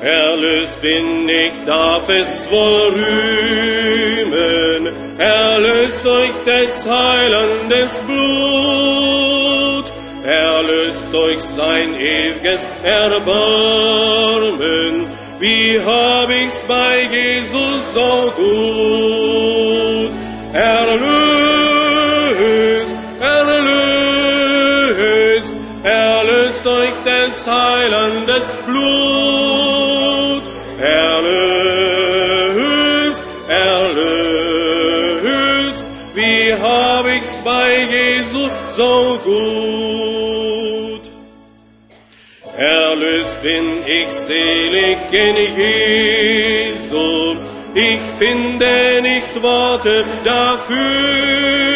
Erlöst bin ich, darf es wohl rühmen, erlöst durch des Heilandes Blut, erlöst durch sein ewiges Erbarmen, wie hab ich's bei Jesus so gut, des Heilandes Blut, erlöst, erlöst, wie hab ich's bei Jesus so gut. Erlöst bin ich selig in Jesu, ich finde nicht Worte dafür,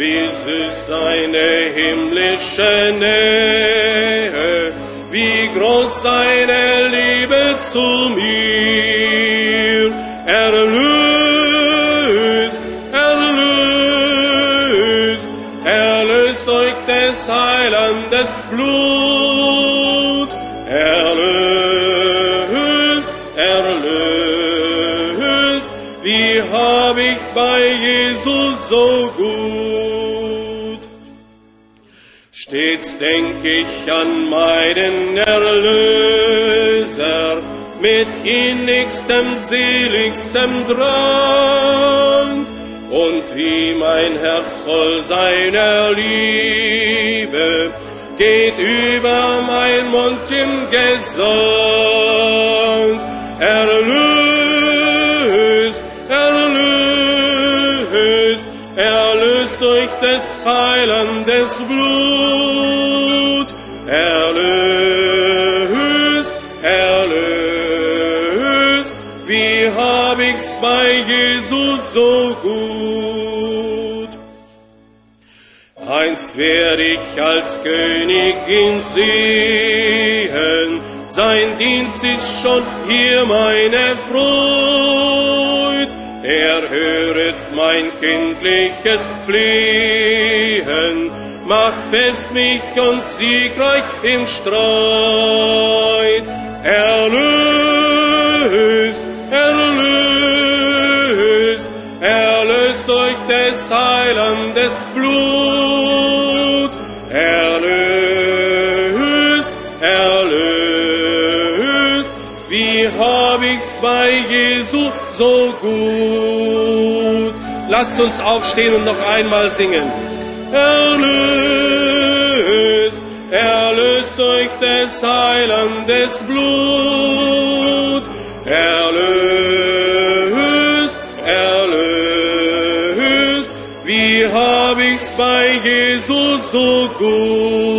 wie süß seine himmlische Nähe, wie groß seine Liebe zu mir. Erlöst, erlöst, erlöst durch des Heilandes Blut. Stets denk ich an meinen Erlöser, mit innigstem, seligstem Drang, und wie mein Herz voll seiner Liebe geht über mein Mund im Gesang. Erlöst, erlöst, erlöst durch des Heilandes Blut. So gut. Einst werd ich als König ihn sehen, sein Dienst ist schon hier meine Freud. Er höret mein kindliches Flehen, macht fest mich und siegreich im Streit. Erlöst, erlöst, des Heilandes Blut. Erlöst, erlöst, wie hab ich's bei Jesu so gut. Lasst uns aufstehen und noch einmal singen. Erlöst, erlöst durch des Heilandes Blut. Erlöst, Jesus so gut.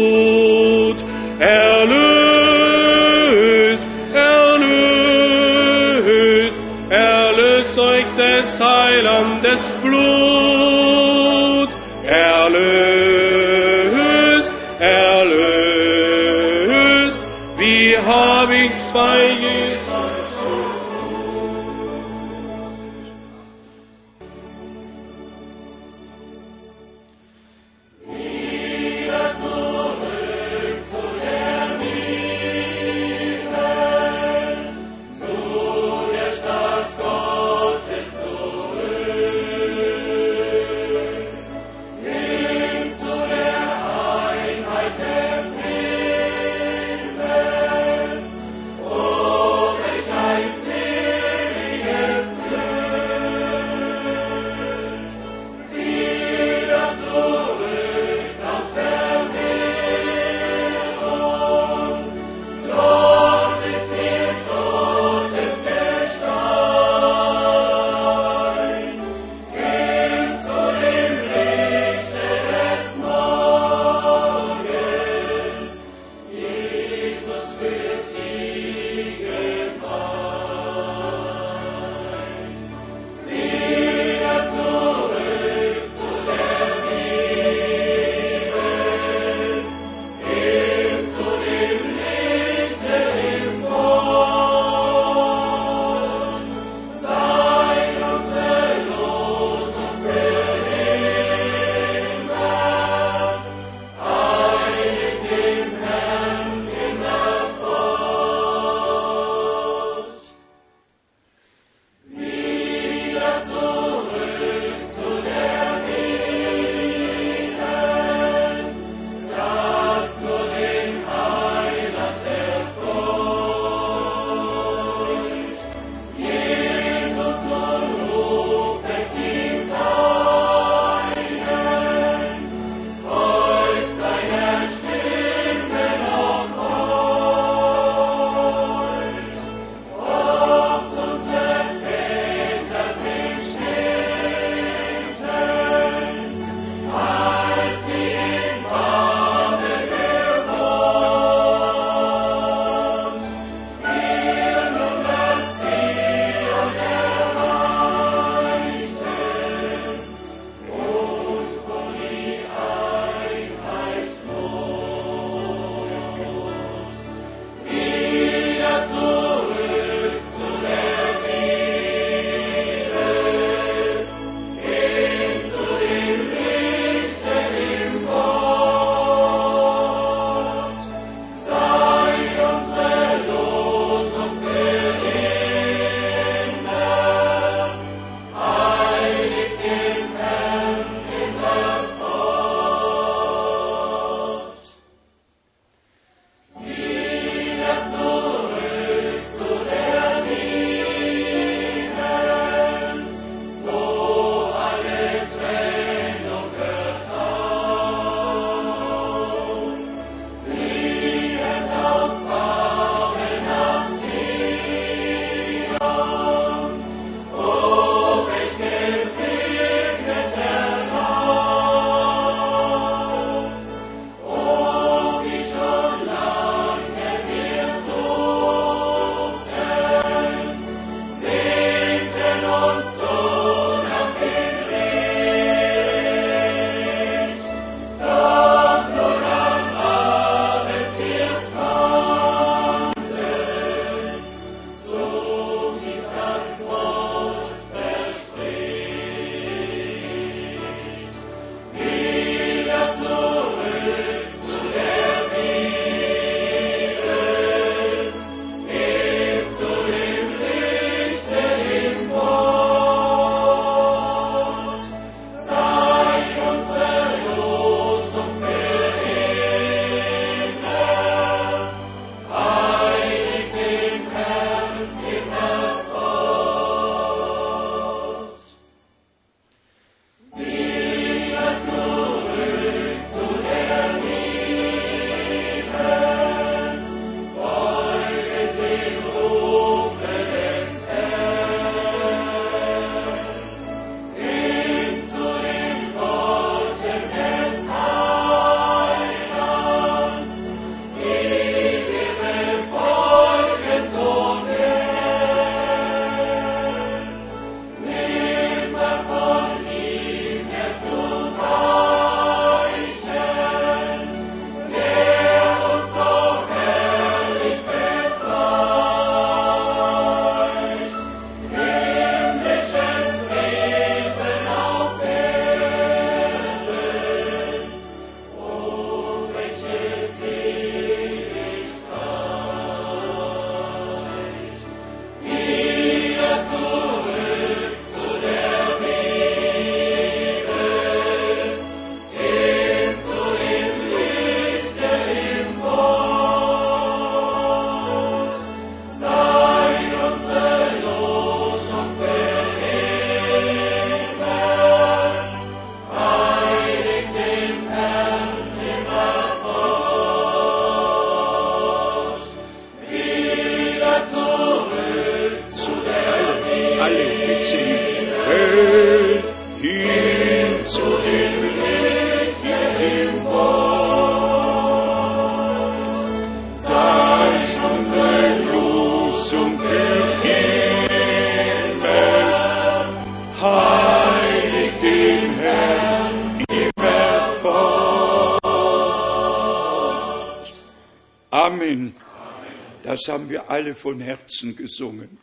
Das haben wir alle von Herzen gesungen.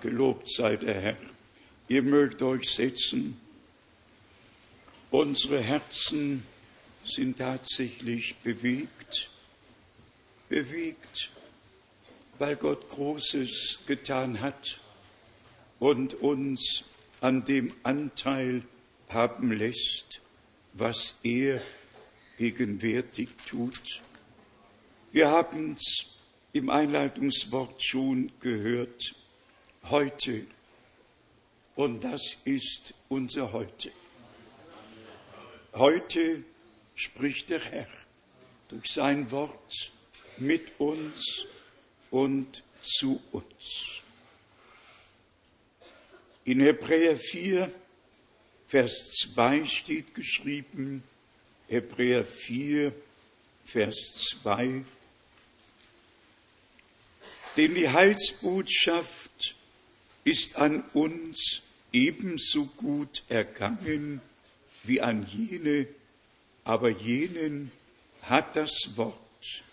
Gelobt sei der Herr. Ihr mögt euch setzen. Unsere Herzen sind tatsächlich bewegt, bewegt, weil Gott Großes getan hat und uns an dem Anteil haben lässt, was er gegenwärtig tut. Wir haben es im Einleitungswort schon gehört, heute. Und das ist unser Heute. Heute spricht der Herr durch sein Wort mit uns und zu uns. In Hebräer 4, Vers 2 steht geschrieben, Hebräer 4, Vers 2, denn die Heilsbotschaft ist an uns ebenso gut ergangen wie an jene, aber jenen hat das Wort,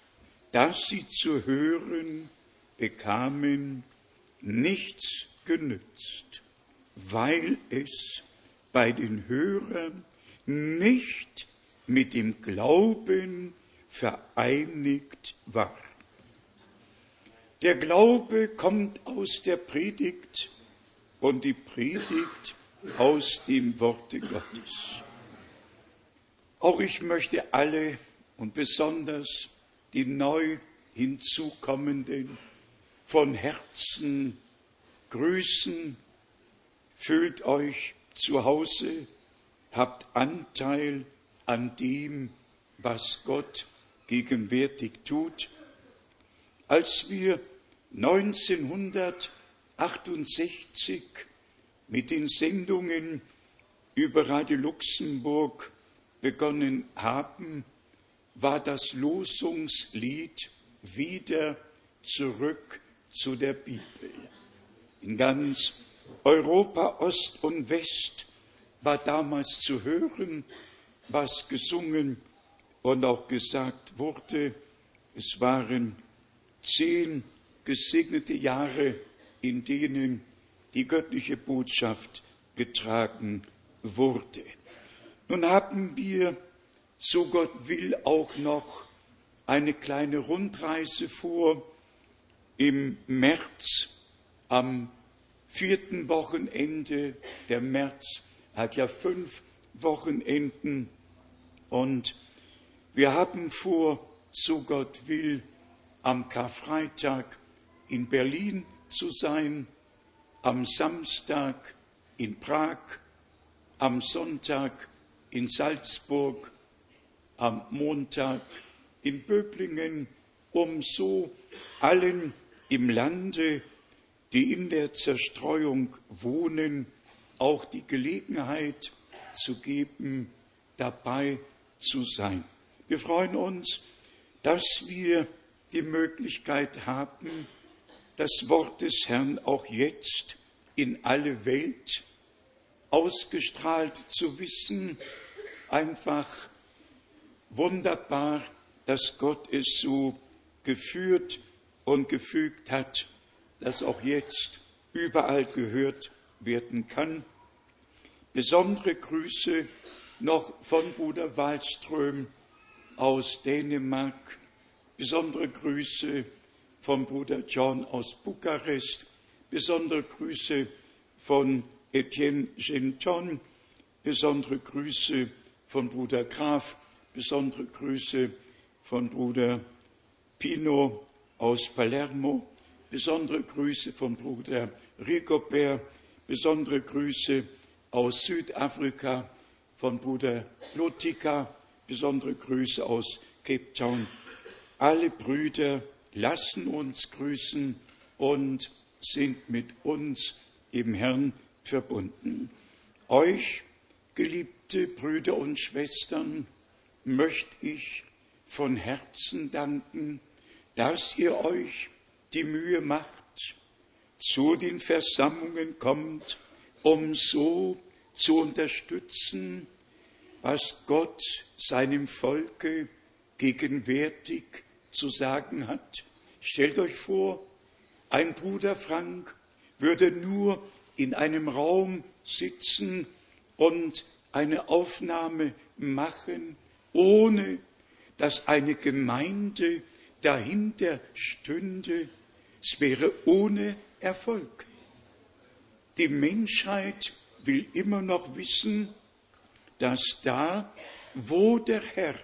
das sie zu hören bekamen, nichts genützt, weil es bei den Hörern nicht mit dem Glauben vereinigt war. Der Glaube kommt aus der Predigt und die Predigt aus dem Worte Gottes. Auch ich möchte alle und besonders die neu hinzukommenden von Herzen grüßen. Fühlt euch zu Hause, habt Anteil an dem, was Gott gegenwärtig tut als wir 1968 mit den Sendungen über Radio Luxemburg begonnen haben, war das Losungslied wieder zurück zu der Bibel. In ganz Europa, Ost und West war damals zu hören, was gesungen und auch gesagt wurde. Es waren zehn gesegnete Jahre, in denen die göttliche Botschaft getragen wurde. Nun haben wir, so Gott will, auch noch eine kleine Rundreise vor im März am vierten Wochenende. Der März hat ja fünf Wochenenden und wir haben vor, so Gott will, am Karfreitag in Berlin zu sein, am Samstag in Prag, am Sonntag in Salzburg, am Montag in Böblingen, um so allen im Lande, die in der Zerstreuung wohnen, auch die Gelegenheit zu geben, dabei zu sein. Wir freuen uns, dass wir die Möglichkeit haben, das Wort des Herrn auch jetzt in alle Welt ausgestrahlt zu wissen. Einfach wunderbar, dass Gott es so geführt und gefügt hat, dass auch jetzt überall gehört werden kann. Besondere Grüße noch von Bruder Wallström aus Dänemark Besondere Grüße vom Bruder John aus Bukarest. Besondere Grüße von Etienne Genton. Besondere Grüße von Bruder Graf. Besondere Grüße von Bruder Pino aus Palermo. Besondere Grüße von Bruder Rigobert. Besondere Grüße aus Südafrika von Bruder Lotika. Besondere Grüße aus Cape Town alle Brüder lassen uns grüßen und sind mit uns im Herrn verbunden. Euch, geliebte Brüder und Schwestern, möchte ich von Herzen danken, dass ihr euch die Mühe macht, zu den Versammlungen kommt, um so zu unterstützen, was Gott seinem Volke gegenwärtig zu sagen hat. Stellt euch vor, ein Bruder Frank würde nur in einem Raum sitzen und eine Aufnahme machen, ohne dass eine Gemeinde dahinter stünde. Es wäre ohne Erfolg. Die Menschheit will immer noch wissen, dass da, wo der Herr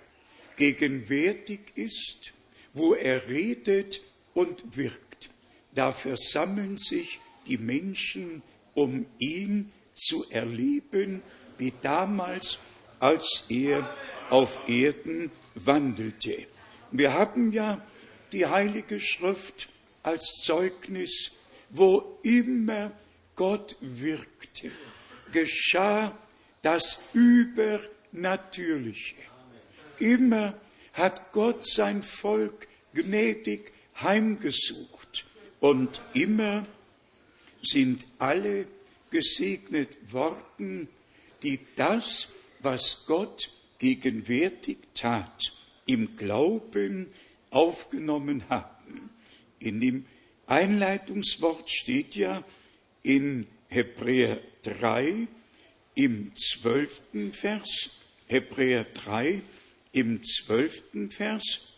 gegenwärtig ist, wo er redet und wirkt, da versammeln sich die Menschen, um ihn zu erleben, wie damals, als er auf Erden wandelte. Wir haben ja die Heilige Schrift als Zeugnis, wo immer Gott wirkte, geschah das Übernatürliche. Immer hat Gott sein Volk gnädig heimgesucht und immer sind alle gesegnet worden, die das, was Gott gegenwärtig tat, im Glauben aufgenommen haben. In dem Einleitungswort steht ja in Hebräer 3 im zwölften Vers, Hebräer 3 im zwölften Vers,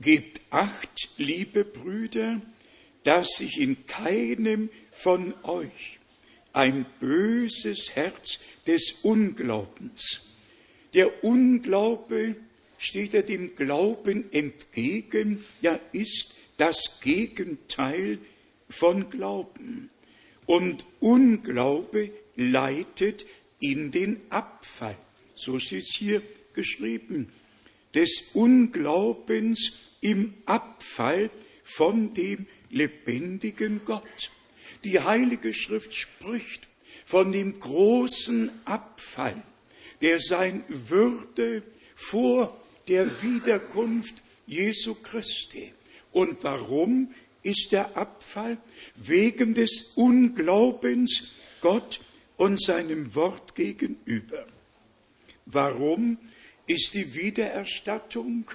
Gebt acht, liebe Brüder, dass sich in keinem von euch ein böses Herz des Unglaubens. Der Unglaube steht er dem Glauben entgegen, ja ist das Gegenteil von Glauben. Und Unglaube leitet in den Abfall. So ist es hier geschrieben. Des Unglaubens im Abfall von dem lebendigen Gott. Die Heilige Schrift spricht von dem großen Abfall, der sein würde vor der Wiederkunft Jesu Christi. Und warum ist der Abfall? Wegen des Unglaubens Gott und seinem Wort gegenüber. Warum ist die Wiedererstattung?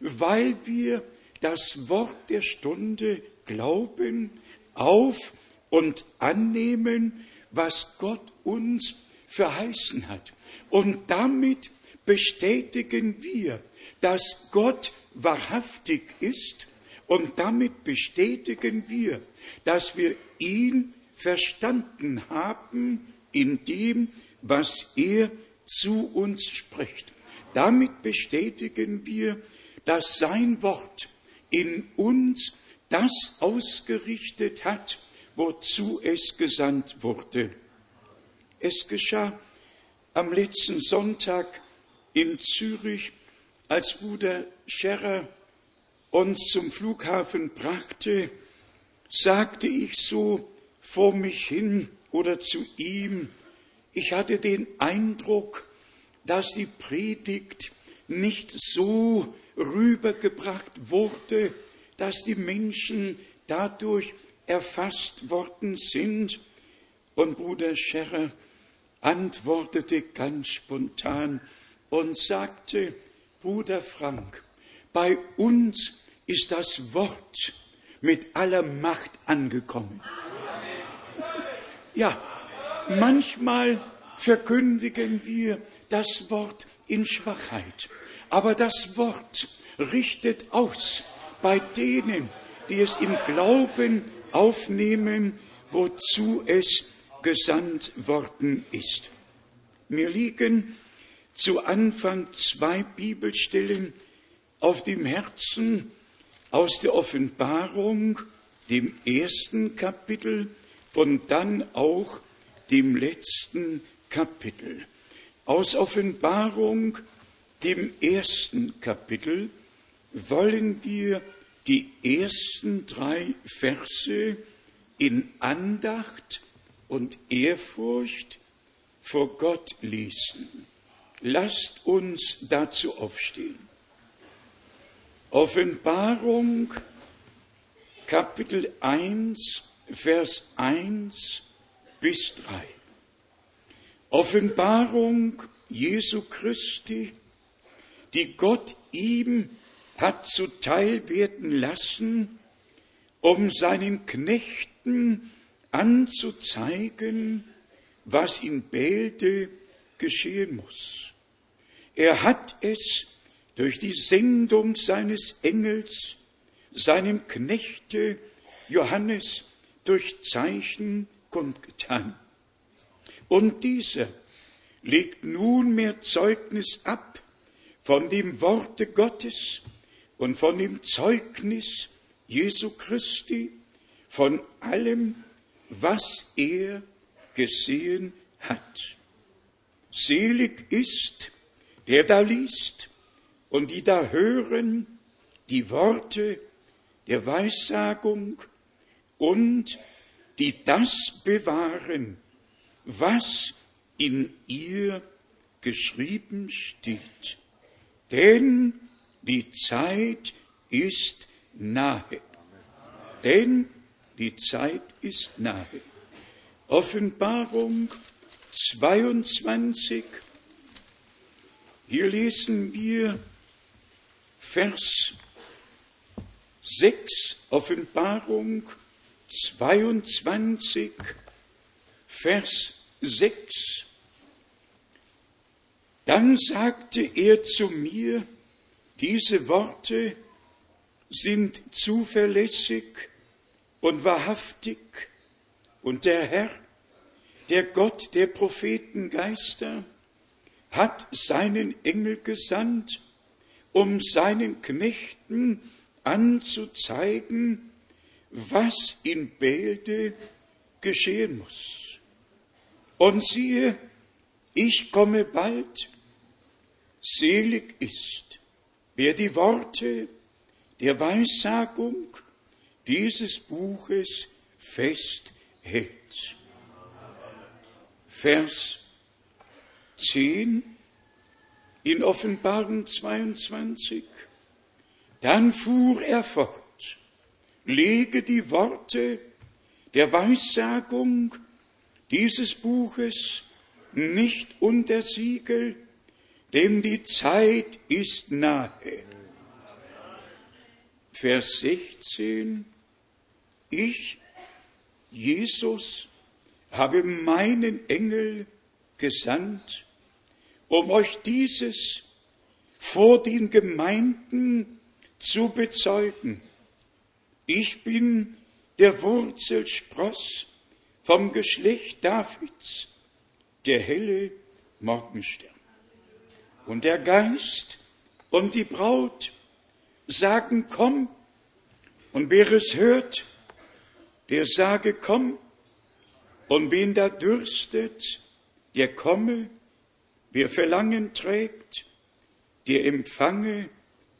Weil wir das Wort der Stunde glauben, auf und annehmen, was Gott uns verheißen hat. Und damit bestätigen wir, dass Gott wahrhaftig ist und damit bestätigen wir, dass wir ihn verstanden haben in dem, was er zu uns spricht. Damit bestätigen wir, dass sein Wort in uns das ausgerichtet hat, wozu es gesandt wurde. Es geschah am letzten Sonntag in Zürich, als Bruder Scherrer uns zum Flughafen brachte, sagte ich so vor mich hin oder zu ihm, ich hatte den Eindruck, dass die Predigt nicht so rübergebracht wurde, dass die Menschen dadurch erfasst worden sind. Und Bruder Scherrer antwortete ganz spontan und sagte, Bruder Frank, bei uns ist das Wort mit aller Macht angekommen. Ja, manchmal verkündigen wir das Wort in Schwachheit, aber das Wort richtet aus bei denen, die es im Glauben aufnehmen, wozu es gesandt worden ist. Mir liegen zu Anfang zwei Bibelstellen auf dem Herzen aus der Offenbarung, dem ersten Kapitel und dann auch dem letzten Kapitel. Aus Offenbarung, dem ersten Kapitel, wollen wir die ersten drei Verse in Andacht und Ehrfurcht vor Gott lesen. Lasst uns dazu aufstehen. Offenbarung Kapitel 1, Vers 1 bis 3. Offenbarung Jesu Christi, die Gott ihm hat zuteil werden lassen, um seinen Knechten anzuzeigen, was in Bälde geschehen muss. Er hat es durch die Sendung seines Engels, seinem Knechte Johannes durch Zeichen kundgetan. Und dieser legt nunmehr Zeugnis ab von dem Worte Gottes und von dem Zeugnis Jesu Christi, von allem, was er gesehen hat. Selig ist, der da liest und die da hören die Worte der Weissagung und die das bewahren, was in ihr geschrieben steht. Denn die Zeit ist nahe. Denn die Zeit ist nahe. Offenbarung 22. Hier lesen wir Vers 6, Offenbarung 22, Vers 6. Dann sagte er zu mir, diese Worte sind zuverlässig und wahrhaftig, und der Herr, der Gott der Prophetengeister, hat seinen Engel gesandt, um seinen Knechten anzuzeigen, was in Bälde geschehen muss. Und siehe, ich komme bald, selig ist, wer die Worte der Weissagung dieses Buches festhält. Vers 10 in Offenbarung 22. Dann fuhr er fort, lege die Worte der Weissagung dieses Buches nicht unter Siegel, denn die Zeit ist nahe. Vers 16. Ich, Jesus, habe meinen Engel gesandt, um euch dieses vor den Gemeinden zu bezeugen. Ich bin der Wurzelspross vom Geschlecht Davids der helle Morgenstern. Und der Geist und die Braut sagen, komm. Und wer es hört, der sage, komm. Und wen da dürstet, der komme. Wer Verlangen trägt, der empfange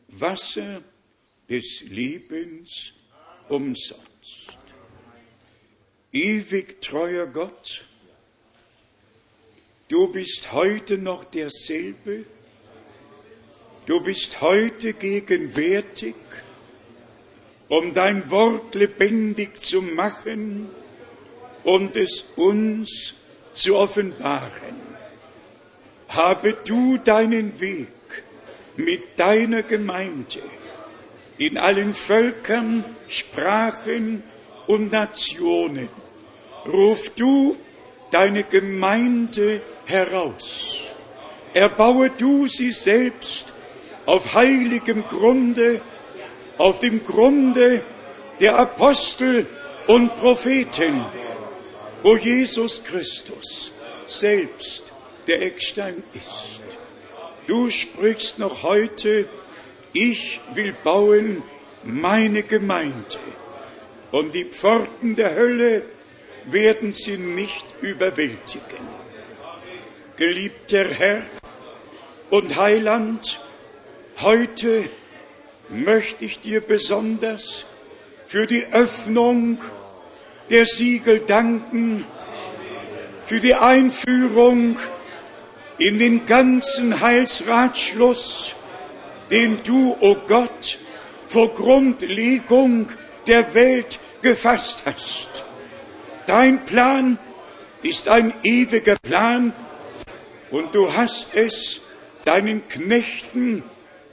Wasser des Lebens umsonst. Ewig treuer Gott, Du bist heute noch derselbe. Du bist heute gegenwärtig, um dein Wort lebendig zu machen und es uns zu offenbaren. Habe du deinen Weg mit deiner Gemeinde in allen Völkern, Sprachen und Nationen. Ruf du deine Gemeinde heraus. Erbaue du sie selbst auf heiligem Grunde, auf dem Grunde der Apostel und Propheten, wo Jesus Christus selbst der Eckstein ist. Du sprichst noch heute, ich will bauen meine Gemeinde und die Pforten der Hölle werden sie nicht überwältigen geliebter Herr und Heiland, heute möchte ich dir besonders für die Öffnung der Siegel danken, für die Einführung in den ganzen Heilsratschluss, den du, o oh Gott, vor Grundlegung der Welt gefasst hast. Dein Plan ist ein ewiger Plan, und du hast es deinen Knechten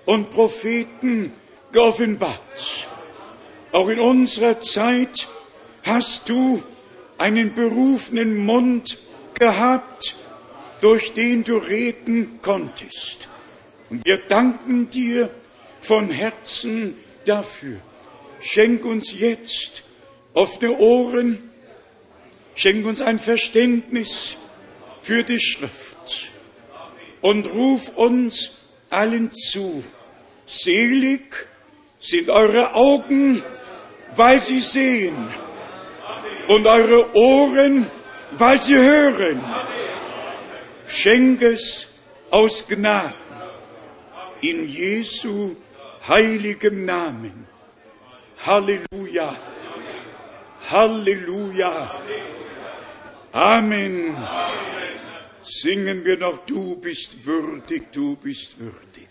und Propheten geoffenbart. Auch in unserer Zeit hast du einen berufenen Mund gehabt, durch den du reden konntest. Und wir danken dir von Herzen dafür. Schenk uns jetzt offene Ohren, schenk uns ein Verständnis für die Schrift und ruf uns allen zu. Selig sind eure Augen, weil sie sehen und eure Ohren, weil sie hören. Schenk es aus Gnaden in Jesu heiligem Namen. Halleluja. Halleluja. Amen. Singen wir noch, du bist würdig, du bist würdig.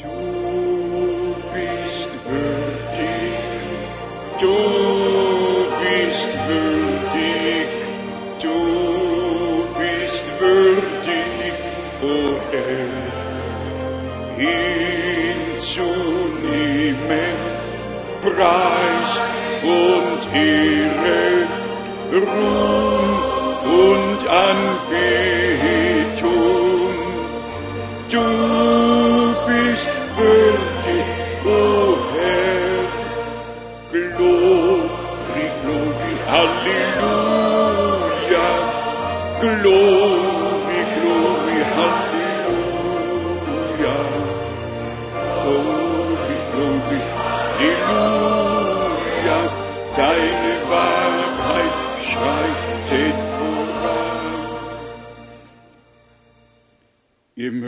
Du bist würdig, du bist würdig, du bist würdig, o oh Herr, hinzunehmen, Preis und Ehre, Ruhm und Anbetung.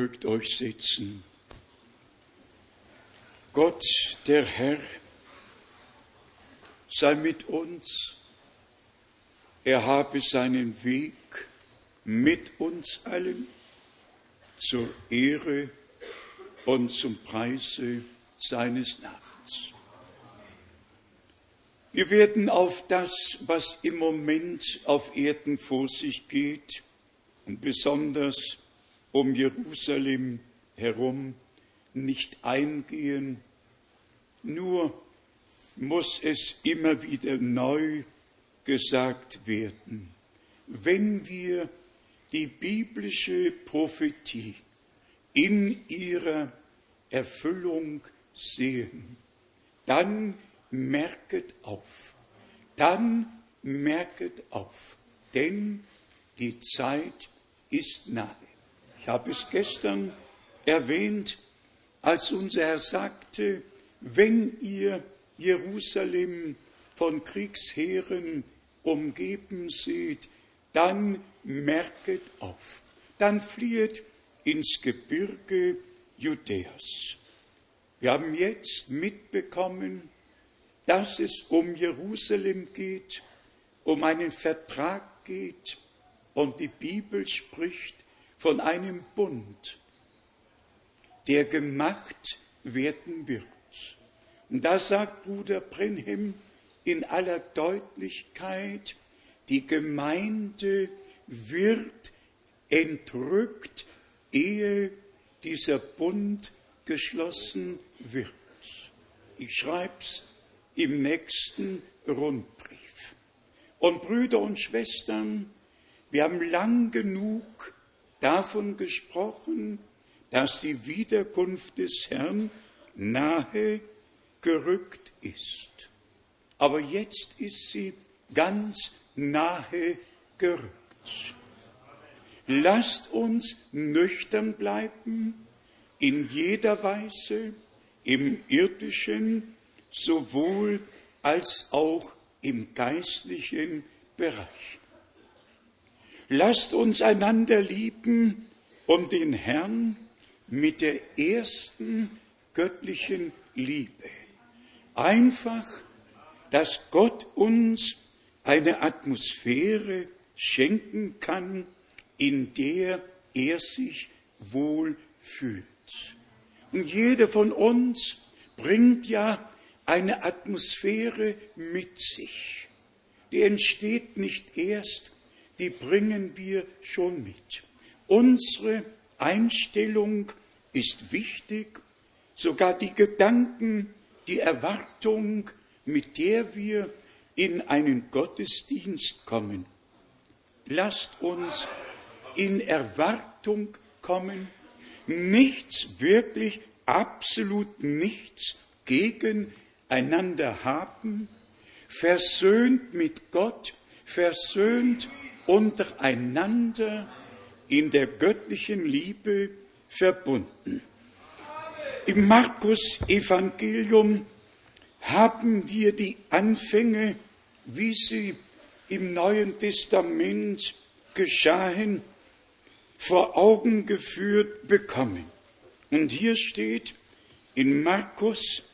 Mögt euch sitzen. Gott, der Herr, sei mit uns. Er habe seinen Weg mit uns allen zur Ehre und zum Preise seines Namens. Wir werden auf das, was im Moment auf Erden vor sich geht und besonders um Jerusalem herum nicht eingehen, nur muss es immer wieder neu gesagt werden. Wenn wir die biblische Prophetie in ihrer Erfüllung sehen, dann merket auf, dann merket auf, denn die Zeit ist nahe. Ich habe es gestern erwähnt, als unser Herr sagte, wenn ihr Jerusalem von Kriegsheeren umgeben seht, dann merket auf, dann flieht ins Gebirge Judäas. Wir haben jetzt mitbekommen, dass es um Jerusalem geht, um einen Vertrag geht und die Bibel spricht von einem Bund, der gemacht werden wird. Und da sagt Bruder Brenhem in aller Deutlichkeit, die Gemeinde wird entrückt, ehe dieser Bund geschlossen wird. Ich schreib's im nächsten Rundbrief. Und Brüder und Schwestern, wir haben lang genug davon gesprochen, dass die Wiederkunft des Herrn nahe gerückt ist. Aber jetzt ist sie ganz nahe gerückt. Lasst uns nüchtern bleiben in jeder Weise, im irdischen sowohl als auch im geistlichen Bereich. Lasst uns einander lieben und den Herrn mit der ersten göttlichen Liebe einfach, dass Gott uns eine Atmosphäre schenken kann, in der er sich wohl fühlt. Und jeder von uns bringt ja eine Atmosphäre mit sich. Die entsteht nicht erst, die bringen wir schon mit. Unsere Einstellung ist wichtig, sogar die Gedanken, die Erwartung, mit der wir in einen Gottesdienst kommen. Lasst uns in Erwartung kommen, nichts, wirklich absolut nichts gegeneinander haben, versöhnt mit Gott, versöhnt untereinander in der göttlichen Liebe verbunden. Im Markus Evangelium haben wir die Anfänge, wie sie im Neuen Testament geschahen, vor Augen geführt bekommen. Und hier steht in Markus,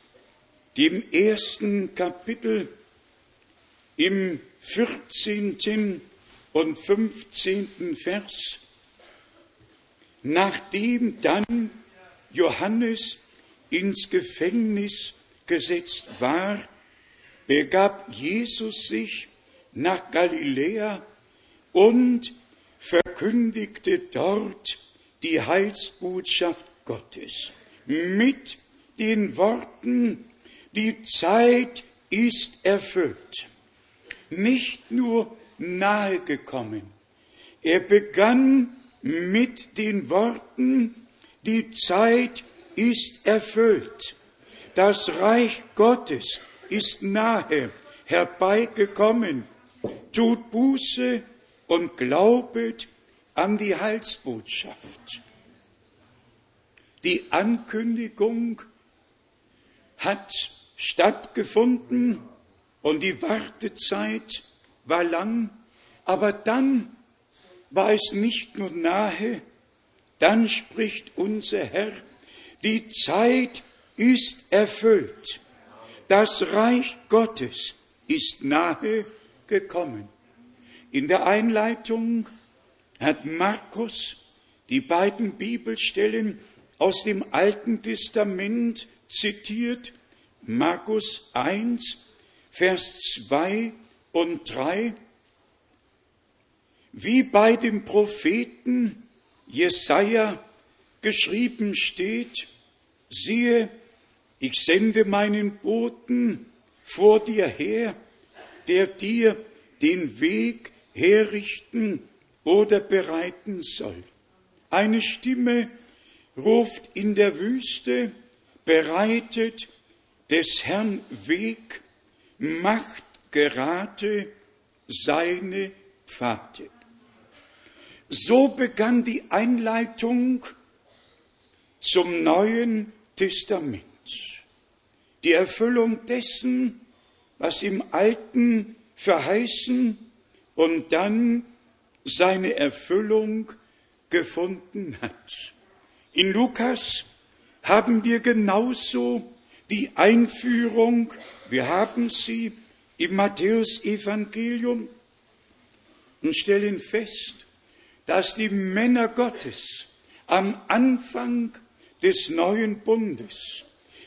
dem ersten Kapitel, im 14. und 15. Vers, nachdem dann Johannes ins Gefängnis gesetzt war, begab Jesus sich nach Galiläa und verkündigte dort die Heilsbotschaft Gottes mit den Worten, die Zeit ist erfüllt. Nicht nur nahe gekommen. Er begann mit den Worten, die Zeit ist erfüllt. Das Reich Gottes ist nahe herbeigekommen. Tut Buße und glaubet an die Heilsbotschaft. Die Ankündigung hat stattgefunden und die Wartezeit war lang, aber dann war es nicht nur nahe, dann spricht unser Herr, die Zeit ist erfüllt, das Reich Gottes ist nahe gekommen. In der Einleitung hat Markus die beiden Bibelstellen aus dem Alten Testament zitiert, Markus 1, Vers 2 und 3, wie bei dem Propheten Jesaja geschrieben steht, siehe, ich sende meinen Boten vor dir her, der dir den Weg herrichten oder bereiten soll. Eine Stimme ruft in der Wüste, bereitet des Herrn Weg, macht gerade seine Pfade. So begann die Einleitung zum Neuen Testament. Die Erfüllung dessen, was im Alten verheißen und dann seine Erfüllung gefunden hat. In Lukas haben wir genauso die Einführung, wir haben sie im Matthäusevangelium und stellen fest, dass die Männer Gottes am Anfang des neuen Bundes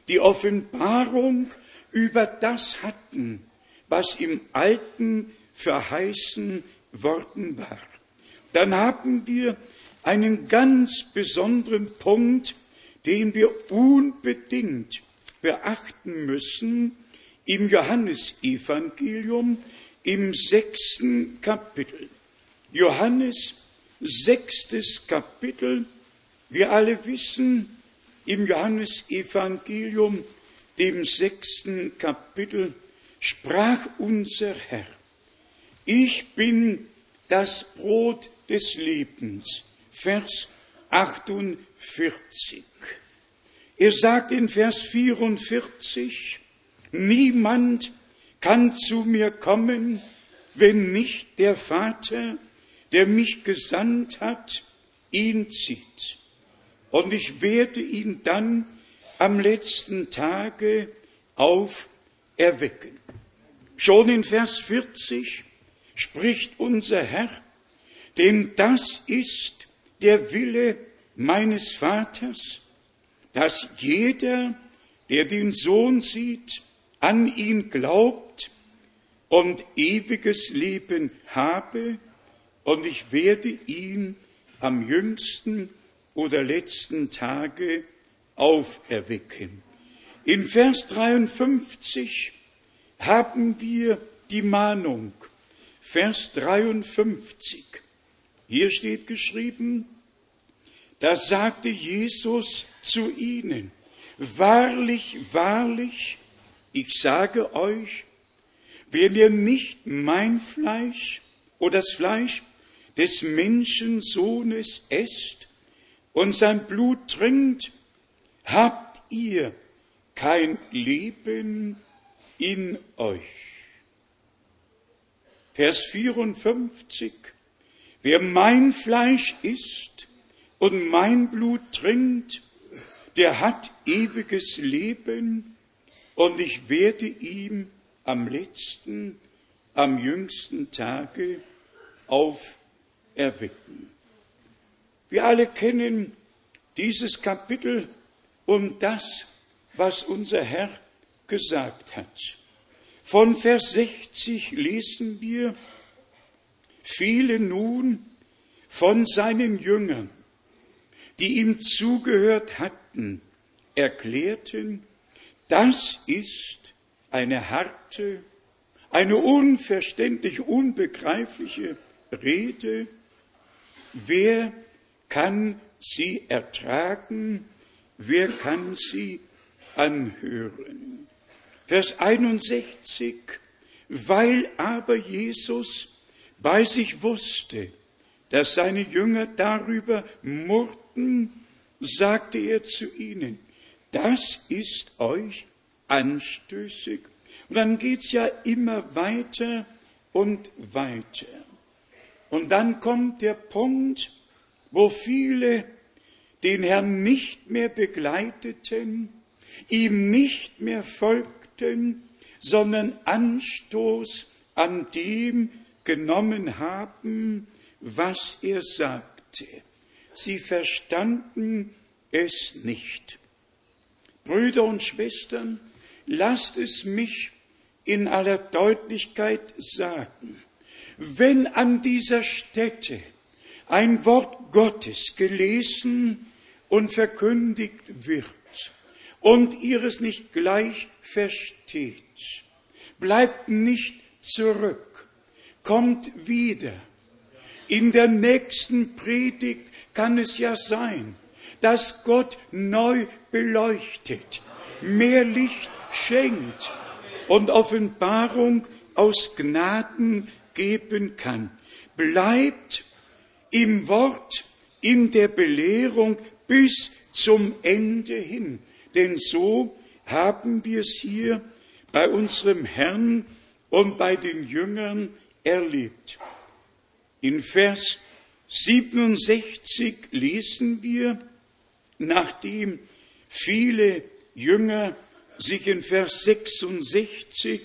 die Offenbarung über das hatten, was im Alten verheißen worden war. Dann haben wir einen ganz besonderen Punkt, den wir unbedingt beachten müssen im Johannesevangelium im sechsten Kapitel. Johannes sechstes Kapitel. Wir alle wissen, im Johannesevangelium, dem sechsten Kapitel, sprach unser Herr, ich bin das Brot des Lebens. Vers 48. Er sagt in Vers 44, niemand kann zu mir kommen, wenn nicht der Vater, der mich gesandt hat, ihn zieht. Und ich werde ihn dann am letzten Tage auferwecken. Schon in Vers 40 spricht unser Herr, denn das ist der Wille meines Vaters, dass jeder, der den Sohn sieht, an ihn glaubt und ewiges Leben habe, und ich werde ihn am jüngsten oder letzten Tage auferwecken. In Vers 53 haben wir die Mahnung. Vers 53. Hier steht geschrieben, da sagte Jesus zu ihnen, wahrlich, wahrlich, ich sage euch, wenn ihr nicht mein Fleisch oder das Fleisch des Menschensohnes esst und sein Blut trinkt, habt ihr kein Leben in euch. Vers 54. Wer mein Fleisch isst und mein Blut trinkt, der hat ewiges Leben und ich werde ihm am letzten, am jüngsten Tage auferwecken. Wir alle kennen dieses Kapitel und das, was unser Herr gesagt hat. Von Vers 60 lesen wir, viele nun von seinen Jüngern, die ihm zugehört hatten, erklärten, das ist eine harte, eine unverständlich, unbegreifliche Rede. Wer kann sie ertragen? Wer kann sie anhören? Vers 61. Weil aber Jesus bei sich wusste, dass seine Jünger darüber murrten, sagte er zu ihnen, das ist euch anstößig. Und dann geht's ja immer weiter und weiter. Und dann kommt der Punkt, wo viele den Herrn nicht mehr begleiteten, ihm nicht mehr folgten, sondern Anstoß an dem genommen haben, was er sagte. Sie verstanden es nicht. Brüder und Schwestern, lasst es mich in aller Deutlichkeit sagen. Wenn an dieser Stätte ein Wort Gottes gelesen und verkündigt wird und ihr es nicht gleich versteht, bleibt nicht zurück, kommt wieder. In der nächsten Predigt kann es ja sein, dass Gott neu beleuchtet, mehr Licht schenkt und Offenbarung aus Gnaden geben kann. Bleibt im Wort, in der Belehrung bis zum Ende hin. Denn so haben wir es hier bei unserem Herrn und bei den Jüngern erlebt. In Vers 67 lesen wir, nachdem viele Jünger sich in Vers 66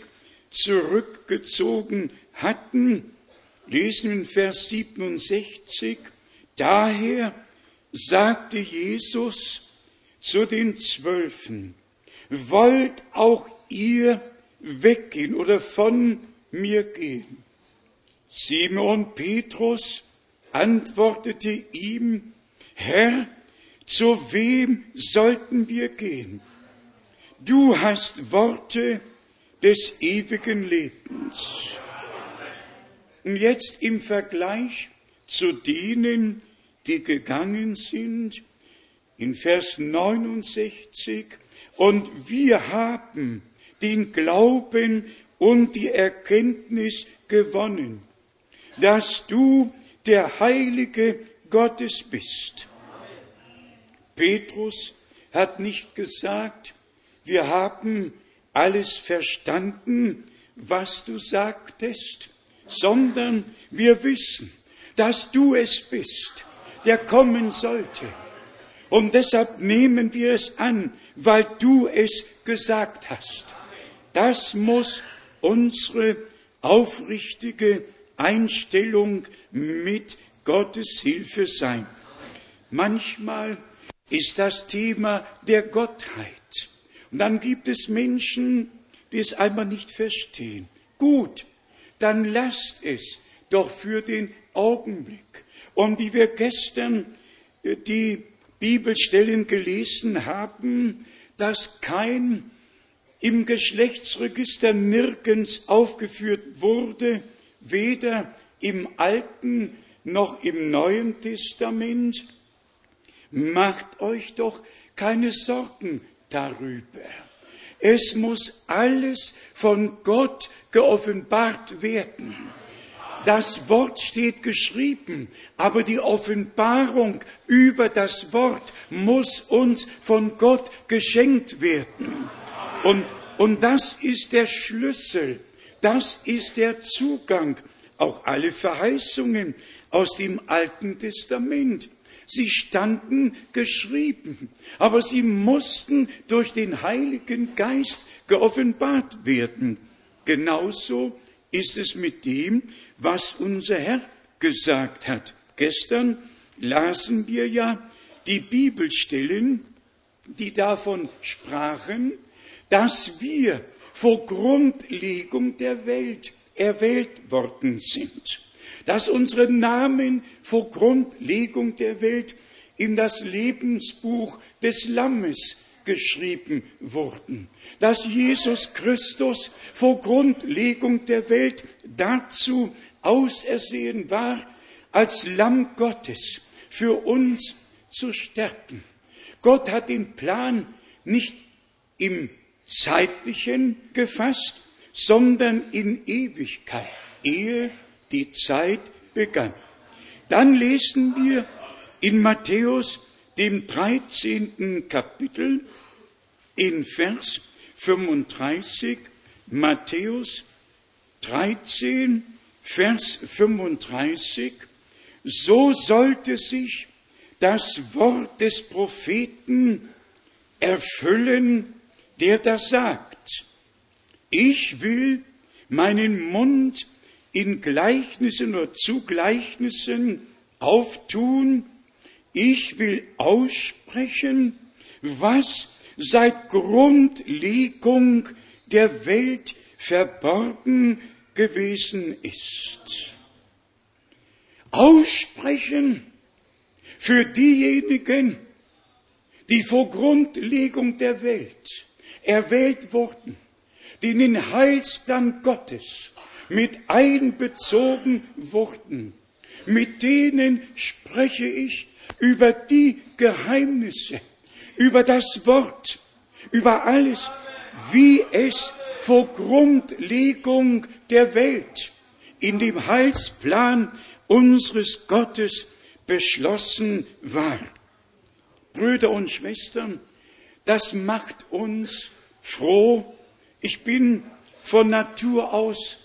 zurückgezogen hatten, lesen wir in Vers 67, daher sagte Jesus zu den Zwölfen, wollt auch ihr weggehen oder von mir gehen? Simon Petrus antwortete ihm, Herr, zu wem sollten wir gehen? Du hast Worte des ewigen Lebens. Und jetzt im Vergleich zu denen, die gegangen sind, in Vers 69, und wir haben den Glauben und die Erkenntnis gewonnen, dass du der Heilige Gottes bist. Petrus hat nicht gesagt, wir haben alles verstanden, was du sagtest, sondern wir wissen, dass du es bist, der kommen sollte. Und deshalb nehmen wir es an, weil du es gesagt hast. Das muss unsere aufrichtige Einstellung mit Gottes Hilfe sein. Manchmal ist das Thema der Gottheit. Und dann gibt es Menschen, die es einmal nicht verstehen. Gut, dann lasst es doch für den Augenblick. Und wie wir gestern äh, die Bibelstellen gelesen haben, dass kein im Geschlechtsregister nirgends aufgeführt wurde, weder im Alten noch im Neuen Testament. Macht euch doch keine Sorgen darüber. Es muss alles von Gott geoffenbart werden. Das Wort steht geschrieben, aber die Offenbarung über das Wort muss uns von Gott geschenkt werden. Und, und das ist der Schlüssel, das ist der Zugang, auch alle Verheißungen aus dem Alten Testament. Sie standen geschrieben, aber sie mussten durch den Heiligen Geist geoffenbart werden. Genauso ist es mit dem, was unser Herr gesagt hat. Gestern lasen wir ja die Bibelstellen, die davon sprachen, dass wir vor Grundlegung der Welt erwählt worden sind, dass unsere Namen vor Grundlegung der Welt in das Lebensbuch des Lammes geschrieben wurden, dass Jesus Christus vor Grundlegung der Welt dazu ausersehen war, als Lamm Gottes für uns zu sterben. Gott hat den Plan nicht im zeitlichen gefasst, sondern in Ewigkeit, ehe die Zeit begann. Dann lesen wir in Matthäus, dem 13. Kapitel, in Vers 35, Matthäus 13, Vers 35, so sollte sich das Wort des Propheten erfüllen, der das sagt. Ich will meinen Mund in Gleichnissen oder zu Gleichnissen auftun. Ich will aussprechen, was seit Grundlegung der Welt verborgen gewesen ist. Aussprechen für diejenigen, die vor Grundlegung der Welt erwählt wurden, die in den Heilsplan Gottes mit einbezogen wurden. Mit denen spreche ich über die Geheimnisse, über das Wort, über alles, wie es vor Grundlegung der Welt in dem Heilsplan unseres Gottes beschlossen war. Brüder und Schwestern, das macht uns froh. Ich bin von Natur aus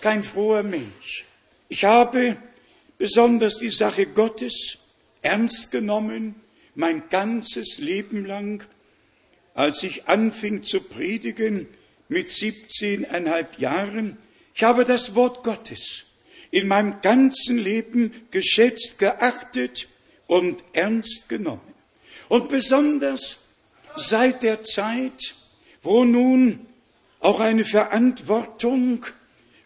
kein froher Mensch. Ich habe besonders die Sache Gottes ernst genommen, mein ganzes Leben lang. Als ich anfing zu predigen mit 17,5 Jahren, ich habe das Wort Gottes in meinem ganzen Leben geschätzt, geachtet und ernst genommen. Und besonders seit der Zeit, wo nun auch eine Verantwortung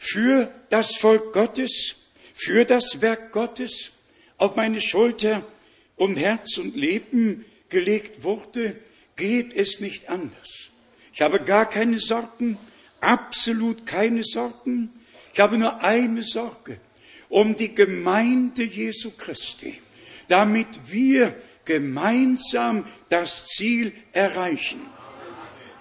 für das Volk Gottes, für das Werk Gottes auf meine Schulter und Herz und Leben gelegt wurde, geht es nicht anders. Ich habe gar keine Sorgen, absolut keine Sorgen. Ich habe nur eine Sorge um die Gemeinde Jesu Christi, damit wir gemeinsam das Ziel erreichen.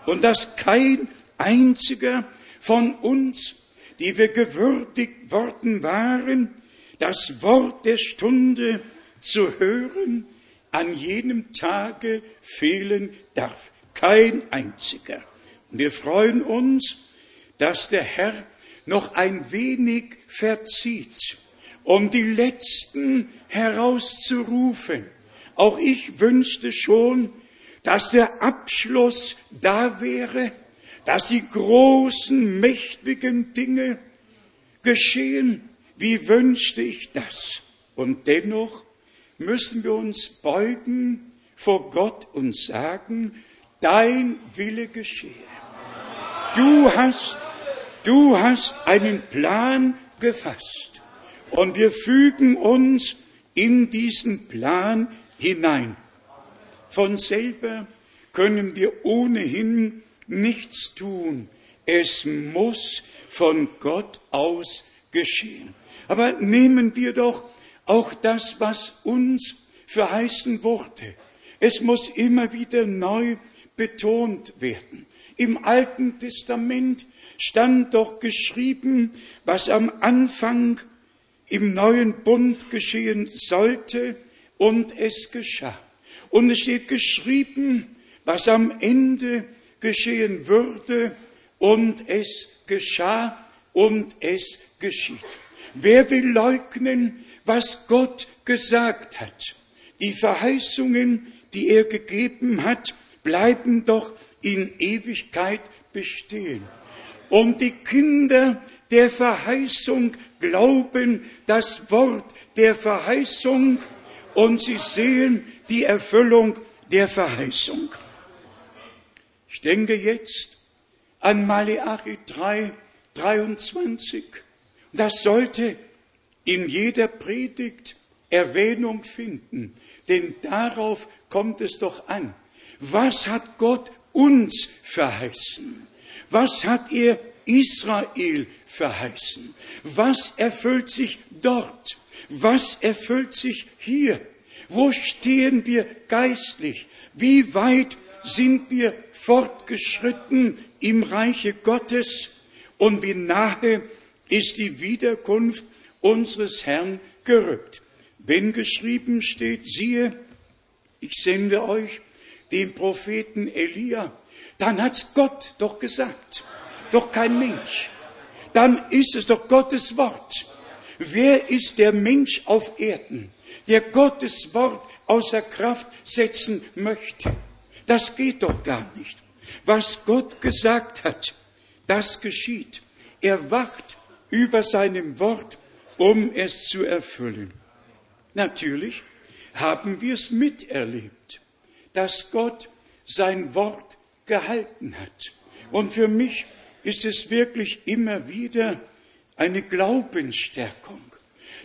Und dass kein einziger von uns, die wir gewürdigt worden waren, das Wort der Stunde zu hören, an jenem Tage fehlen darf. Kein einziger. Und wir freuen uns, dass der Herr noch ein wenig verzieht, um die Letzten herauszurufen auch ich wünschte schon, dass der Abschluss da wäre, dass die großen, mächtigen Dinge geschehen. Wie wünschte ich das? Und dennoch müssen wir uns beugen vor Gott und sagen, dein Wille geschehe. Du hast, du hast einen Plan gefasst und wir fügen uns in diesen Plan hinein. Von selber können wir ohnehin nichts tun. Es muss von Gott aus geschehen. Aber nehmen wir doch auch das, was uns verheißen wurde. Es muss immer wieder neu betont werden. Im Alten Testament stand doch geschrieben, was am Anfang im neuen Bund geschehen sollte, und es geschah. Und es steht geschrieben, was am Ende geschehen würde, und es geschah, und es geschieht. Wer will leugnen, was Gott gesagt hat? Die Verheißungen, die er gegeben hat, bleiben doch in Ewigkeit bestehen. Und die Kinder der Verheißung glauben das Wort der Verheißung und sie sehen die Erfüllung der Verheißung. Ich denke jetzt an Maleachi 3, 23. Das sollte in jeder Predigt Erwähnung finden, denn darauf kommt es doch an. Was hat Gott uns verheißen? Was hat er Israel verheißen? Was erfüllt sich dort? Was erfüllt sich hier? Wo stehen wir geistlich? Wie weit sind wir fortgeschritten im Reiche Gottes? Und wie nahe ist die Wiederkunft unseres Herrn gerückt? Wenn geschrieben steht, siehe, ich sende euch den Propheten Elia, dann hat's Gott doch gesagt, doch kein Mensch. Dann ist es doch Gottes Wort. Wer ist der Mensch auf Erden, der Gottes Wort außer Kraft setzen möchte? Das geht doch gar nicht. Was Gott gesagt hat, das geschieht. Er wacht über seinem Wort, um es zu erfüllen. Natürlich haben wir es miterlebt dass Gott sein Wort gehalten hat. Und für mich ist es wirklich immer wieder eine Glaubensstärkung,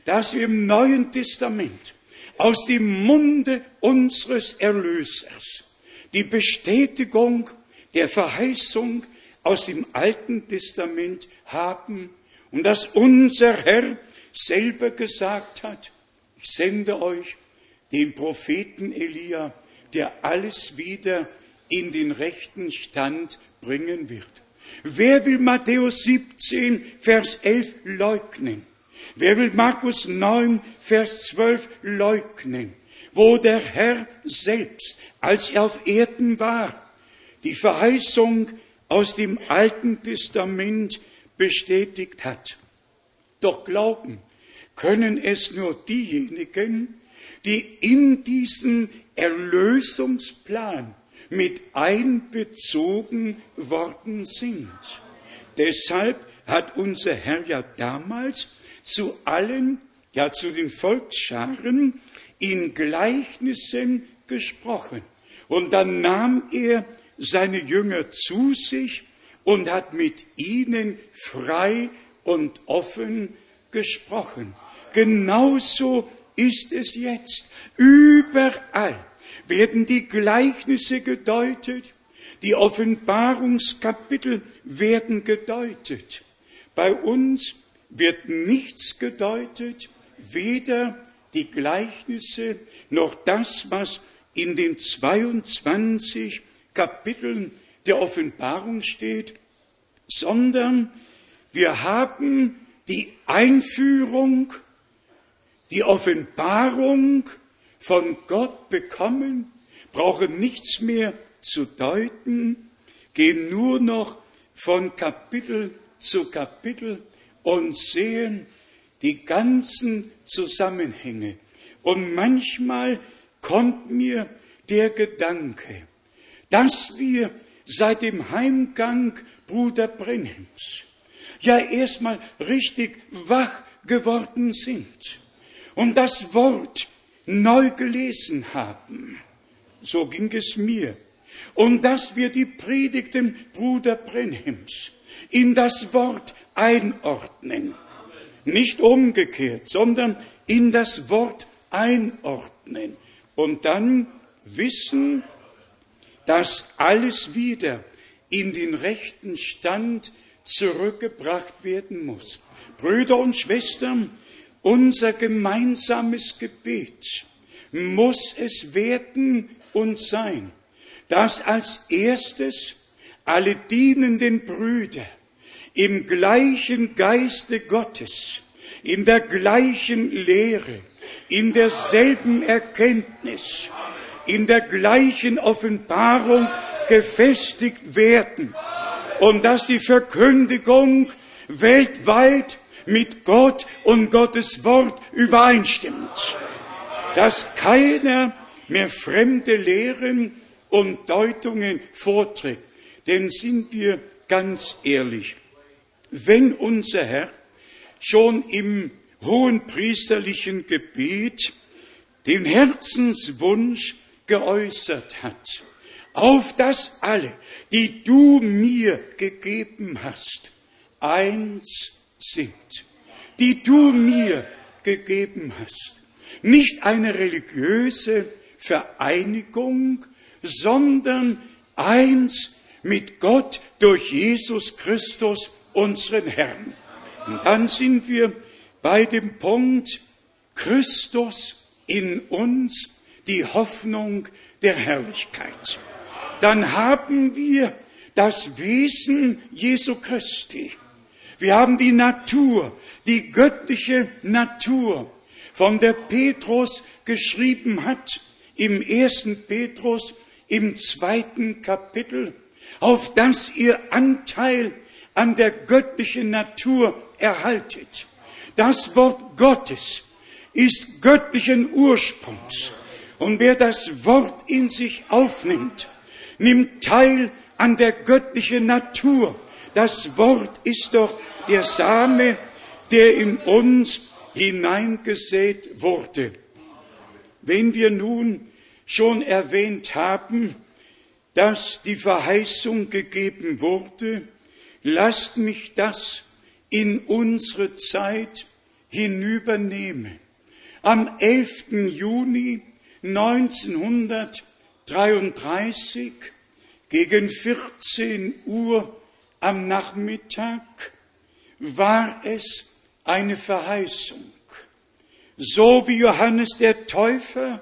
dass wir im Neuen Testament aus dem Munde unseres Erlösers die Bestätigung der Verheißung aus dem Alten Testament haben und dass unser Herr selber gesagt hat, ich sende euch den Propheten Elia, der alles wieder in den rechten Stand bringen wird. Wer will Matthäus 17, Vers 11 leugnen? Wer will Markus 9, Vers 12 leugnen? Wo der Herr selbst, als er auf Erden war, die Verheißung aus dem Alten Testament bestätigt hat. Doch glauben können es nur diejenigen, die in diesen Erlösungsplan mit einbezogen worden sind. Deshalb hat unser Herr ja damals zu allen, ja zu den Volksscharen in Gleichnissen gesprochen. Und dann nahm er seine Jünger zu sich und hat mit ihnen frei und offen gesprochen. Genauso ist es jetzt. Überall werden die Gleichnisse gedeutet, die Offenbarungskapitel werden gedeutet. Bei uns wird nichts gedeutet, weder die Gleichnisse noch das, was in den 22 Kapiteln der Offenbarung steht, sondern wir haben die Einführung die Offenbarung von Gott bekommen, brauchen nichts mehr zu deuten, gehen nur noch von Kapitel zu Kapitel und sehen die ganzen Zusammenhänge. Und manchmal kommt mir der Gedanke, dass wir seit dem Heimgang Bruder Brenhems ja erstmal richtig wach geworden sind und das Wort neu gelesen haben. So ging es mir. Und dass wir die Predigten Bruder Brenhems in das Wort einordnen. Nicht umgekehrt, sondern in das Wort einordnen. Und dann wissen, dass alles wieder in den rechten Stand zurückgebracht werden muss. Brüder und Schwestern, unser gemeinsames Gebet muss es werden und sein, dass als erstes alle dienenden Brüder im gleichen Geiste Gottes, in der gleichen Lehre, in derselben Erkenntnis, in der gleichen Offenbarung gefestigt werden und dass die Verkündigung weltweit mit Gott und Gottes Wort übereinstimmt, dass keiner mehr fremde Lehren und Deutungen vorträgt. Denn sind wir ganz ehrlich, wenn unser Herr schon im hohen priesterlichen Gebet den Herzenswunsch geäußert hat, auf dass alle, die du mir gegeben hast, eins sind, die du mir gegeben hast. Nicht eine religiöse Vereinigung, sondern eins mit Gott durch Jesus Christus, unseren Herrn. Und dann sind wir bei dem Punkt Christus in uns, die Hoffnung der Herrlichkeit. Dann haben wir das Wesen Jesu Christi. Wir haben die Natur, die göttliche Natur, von der Petrus geschrieben hat im ersten Petrus im zweiten Kapitel, auf das ihr Anteil an der göttlichen Natur erhaltet. Das Wort Gottes ist göttlichen Ursprungs. Und wer das Wort in sich aufnimmt, nimmt teil an der göttlichen Natur. Das Wort ist doch der Same, der in uns hineingesät wurde. Wenn wir nun schon erwähnt haben, dass die Verheißung gegeben wurde, lasst mich das in unsere Zeit hinübernehmen. Am 11. Juni 1933 gegen 14 Uhr am Nachmittag war es eine Verheißung. So wie Johannes der Täufer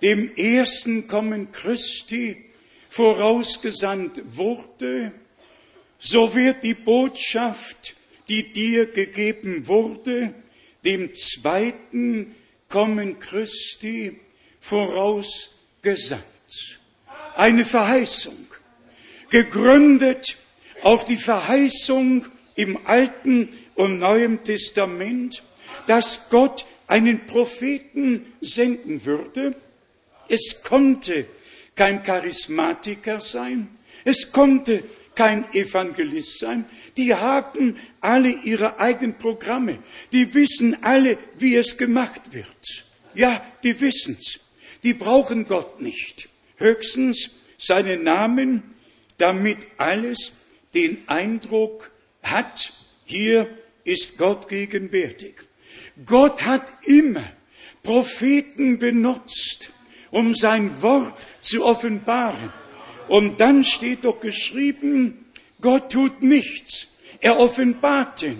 dem ersten Kommen Christi vorausgesandt wurde, so wird die Botschaft, die dir gegeben wurde, dem zweiten Kommen Christi vorausgesandt. Eine Verheißung, gegründet auf die Verheißung im Alten und Neuen Testament, dass Gott einen Propheten senden würde. Es konnte kein Charismatiker sein, es konnte kein Evangelist sein. Die haben alle ihre eigenen Programme. Die wissen alle, wie es gemacht wird. Ja, die wissen's. Die brauchen Gott nicht. Höchstens seinen Namen, damit alles den Eindruck hat, hier ist Gott gegenwärtig. Gott hat immer Propheten benutzt, um sein Wort zu offenbaren. Und dann steht doch geschrieben, Gott tut nichts. Er offenbarte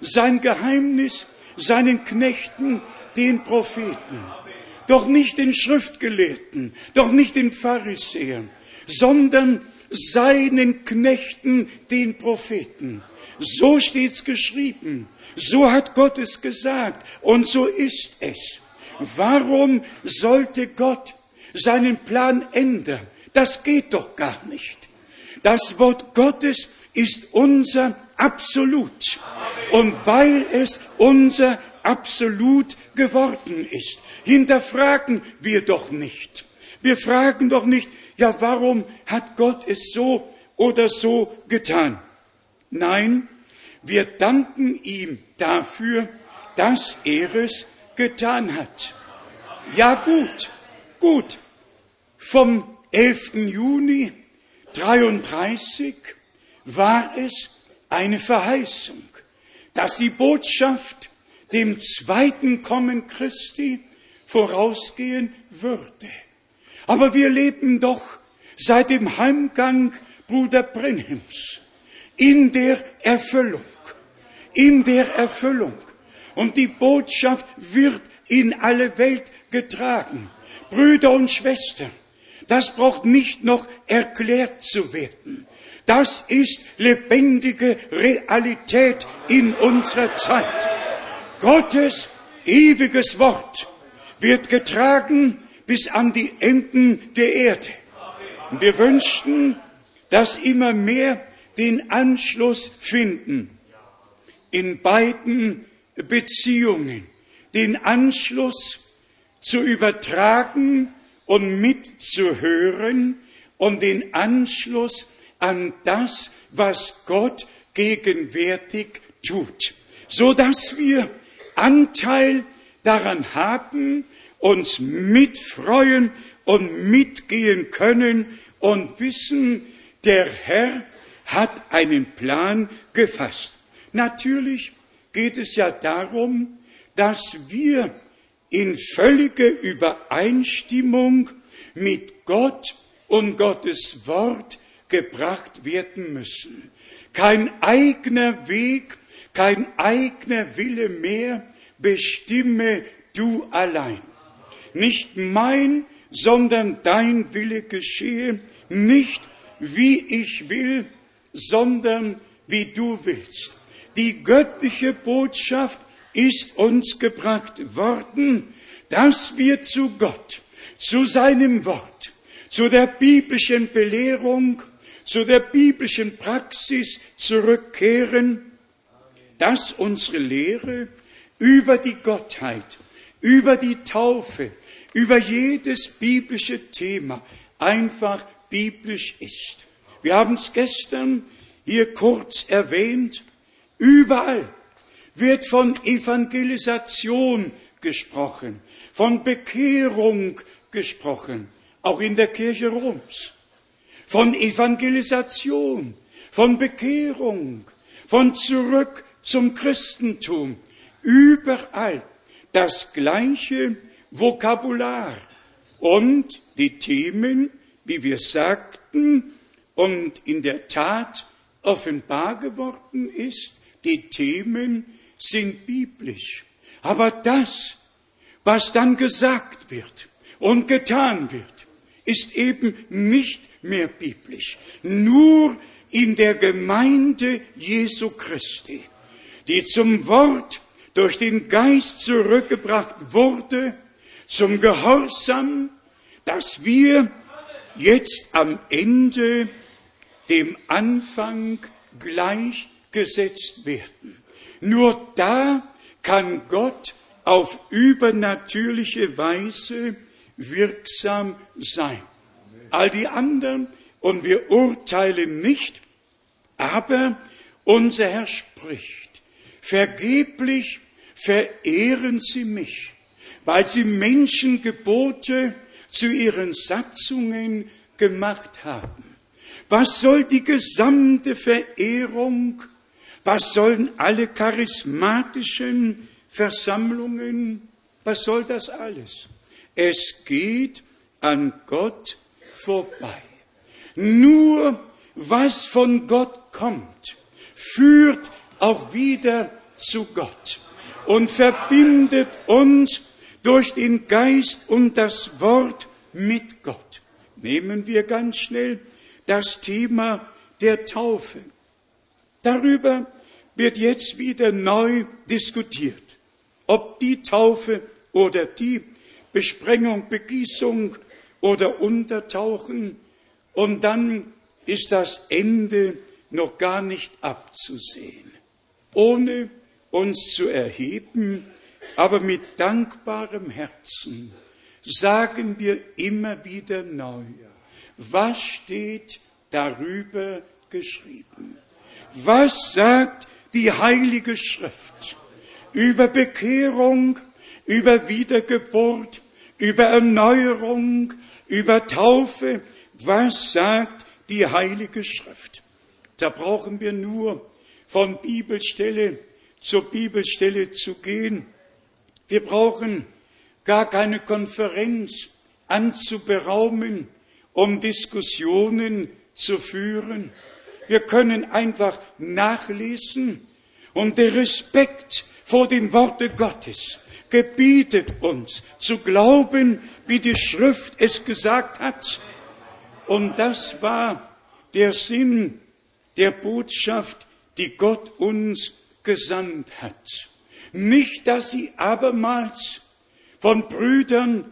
sein Geheimnis seinen Knechten, den Propheten. Doch nicht den Schriftgelehrten, doch nicht den Pharisäern, sondern seinen Knechten, den Propheten. So steht's geschrieben. So hat Gott es gesagt. Und so ist es. Warum sollte Gott seinen Plan ändern? Das geht doch gar nicht. Das Wort Gottes ist unser Absolut. Und weil es unser Absolut geworden ist, hinterfragen wir doch nicht. Wir fragen doch nicht, ja, warum hat Gott es so oder so getan? Nein, wir danken ihm dafür, dass er es getan hat. Ja gut, gut. Vom 11. Juni 33 war es eine Verheißung, dass die Botschaft dem zweiten Kommen Christi vorausgehen würde. Aber wir leben doch seit dem Heimgang Bruder Brenhems in der Erfüllung, in der Erfüllung. Und die Botschaft wird in alle Welt getragen. Brüder und Schwestern, das braucht nicht noch erklärt zu werden. Das ist lebendige Realität in unserer Zeit. Gottes ewiges Wort wird getragen bis an die Enden der Erde. Wir wünschten, dass immer mehr den Anschluss finden in beiden Beziehungen, den Anschluss zu übertragen und mitzuhören und den Anschluss an das, was Gott gegenwärtig tut, so dass wir Anteil daran haben, uns mitfreuen und mitgehen können und wissen, der Herr hat einen Plan gefasst. Natürlich geht es ja darum, dass wir in völlige Übereinstimmung mit Gott und Gottes Wort gebracht werden müssen. Kein eigener Weg, kein eigener Wille mehr bestimme du allein. Nicht mein, sondern dein Wille geschehe, nicht wie ich will, sondern wie du willst. Die göttliche Botschaft ist uns gebracht worden, dass wir zu Gott, zu seinem Wort, zu der biblischen Belehrung, zu der biblischen Praxis zurückkehren, dass unsere Lehre über die Gottheit, über die Taufe, über jedes biblische Thema einfach biblisch ist. Wir haben es gestern hier kurz erwähnt. Überall wird von Evangelisation gesprochen, von Bekehrung gesprochen, auch in der Kirche Roms. Von Evangelisation, von Bekehrung, von zurück zum Christentum. Überall das gleiche Vokabular und die Themen, wie wir sagten, und in der Tat offenbar geworden ist, die Themen sind biblisch. Aber das, was dann gesagt wird und getan wird, ist eben nicht mehr biblisch. Nur in der Gemeinde Jesu Christi, die zum Wort durch den Geist zurückgebracht wurde, zum Gehorsam, dass wir jetzt am Ende dem Anfang gleichgesetzt werden. Nur da kann Gott auf übernatürliche Weise wirksam sein. All die anderen, und wir urteilen nicht, aber unser Herr spricht, vergeblich verehren sie mich, weil sie Menschengebote zu ihren Satzungen gemacht haben. Was soll die gesamte Verehrung, was sollen alle charismatischen Versammlungen, was soll das alles? Es geht an Gott vorbei. Nur was von Gott kommt, führt auch wieder zu Gott und verbindet uns durch den Geist und das Wort mit Gott. Nehmen wir ganz schnell das Thema der Taufe. Darüber wird jetzt wieder neu diskutiert, ob die Taufe oder die Besprengung, Begießung oder Untertauchen und dann ist das Ende noch gar nicht abzusehen. Ohne uns zu erheben, aber mit dankbarem Herzen sagen wir immer wieder neu, was steht darüber geschrieben? Was sagt die Heilige Schrift über Bekehrung, über Wiedergeburt, über Erneuerung, über Taufe? Was sagt die Heilige Schrift? Da brauchen wir nur von Bibelstelle zur Bibelstelle zu gehen. Wir brauchen gar keine Konferenz anzuberaumen, um Diskussionen zu führen. Wir können einfach nachlesen und der Respekt vor dem Worte Gottes gebietet uns zu glauben, wie die Schrift es gesagt hat. Und das war der Sinn der Botschaft, die Gott uns gesandt hat. Nicht, dass sie abermals von Brüdern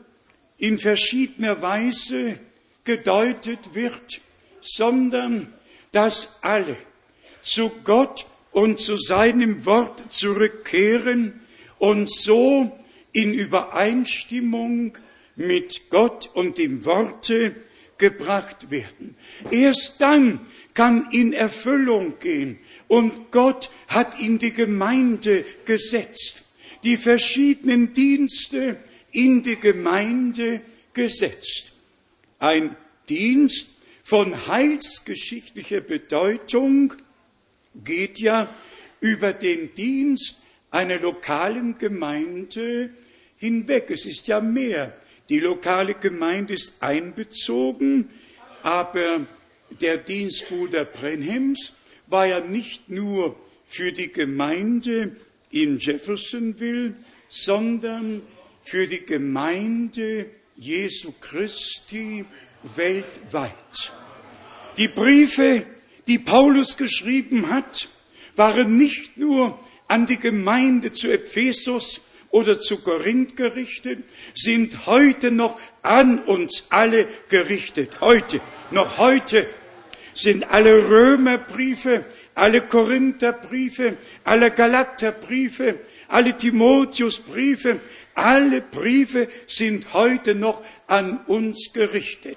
in verschiedener Weise gedeutet wird, sondern dass alle zu Gott und zu seinem Wort zurückkehren und so in Übereinstimmung mit Gott und dem Worte gebracht werden. Erst dann kann in Erfüllung gehen und Gott hat in die Gemeinde gesetzt, die verschiedenen Dienste in die Gemeinde gesetzt. Ein Dienst von heilsgeschichtlicher Bedeutung geht ja über den Dienst einer lokalen Gemeinde hinweg. Es ist ja mehr. Die lokale Gemeinde ist einbezogen, aber der Dienst Bruder Brenhems war ja nicht nur für die Gemeinde in Jeffersonville, sondern für die Gemeinde Jesu Christi weltweit. Die Briefe, die Paulus geschrieben hat, waren nicht nur an die Gemeinde zu Ephesus oder zu Korinth gerichtet, sind heute noch an uns alle gerichtet. Heute, noch heute sind alle Römerbriefe, alle Korintherbriefe, alle Galaterbriefe, alle Timotheusbriefe, alle Briefe sind heute noch an uns gerichtet,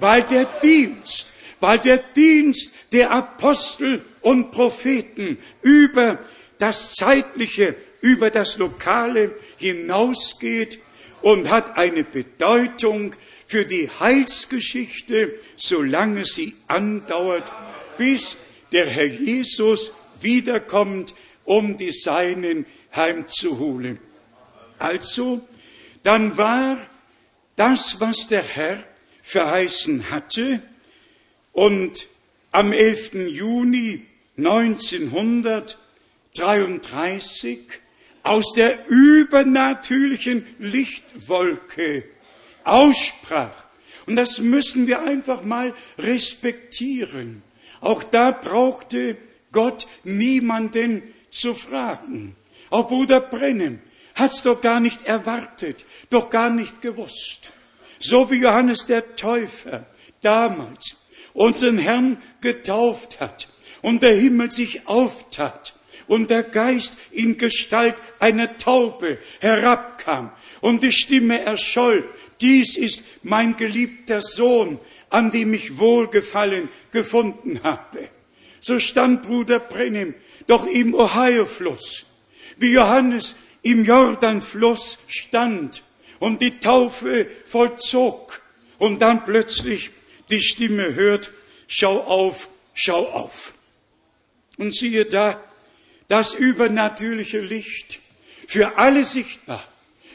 weil der Dienst, weil der Dienst der Apostel und Propheten über das Zeitliche, über das Lokale hinausgeht und hat eine Bedeutung für die Heilsgeschichte, solange sie andauert, bis der Herr Jesus wiederkommt, um die Seinen heimzuholen. Also, dann war das, was der Herr verheißen hatte, und am 11. Juni 1900 33 aus der übernatürlichen Lichtwolke aussprach. Und das müssen wir einfach mal respektieren. Auch da brauchte Gott niemanden zu fragen. Auch Bruder Brennem hat's doch gar nicht erwartet, doch gar nicht gewusst. So wie Johannes der Täufer damals unseren Herrn getauft hat und der Himmel sich auftat und der Geist in Gestalt einer Taube herabkam und die Stimme erscholl, dies ist mein geliebter Sohn, an dem ich Wohlgefallen gefunden habe. So stand Bruder Brennim doch im Ohio-Fluss, wie Johannes im Jordanfluss stand und die Taufe vollzog und dann plötzlich die Stimme hört, schau auf, schau auf. Und siehe da, das übernatürliche Licht für alle sichtbar,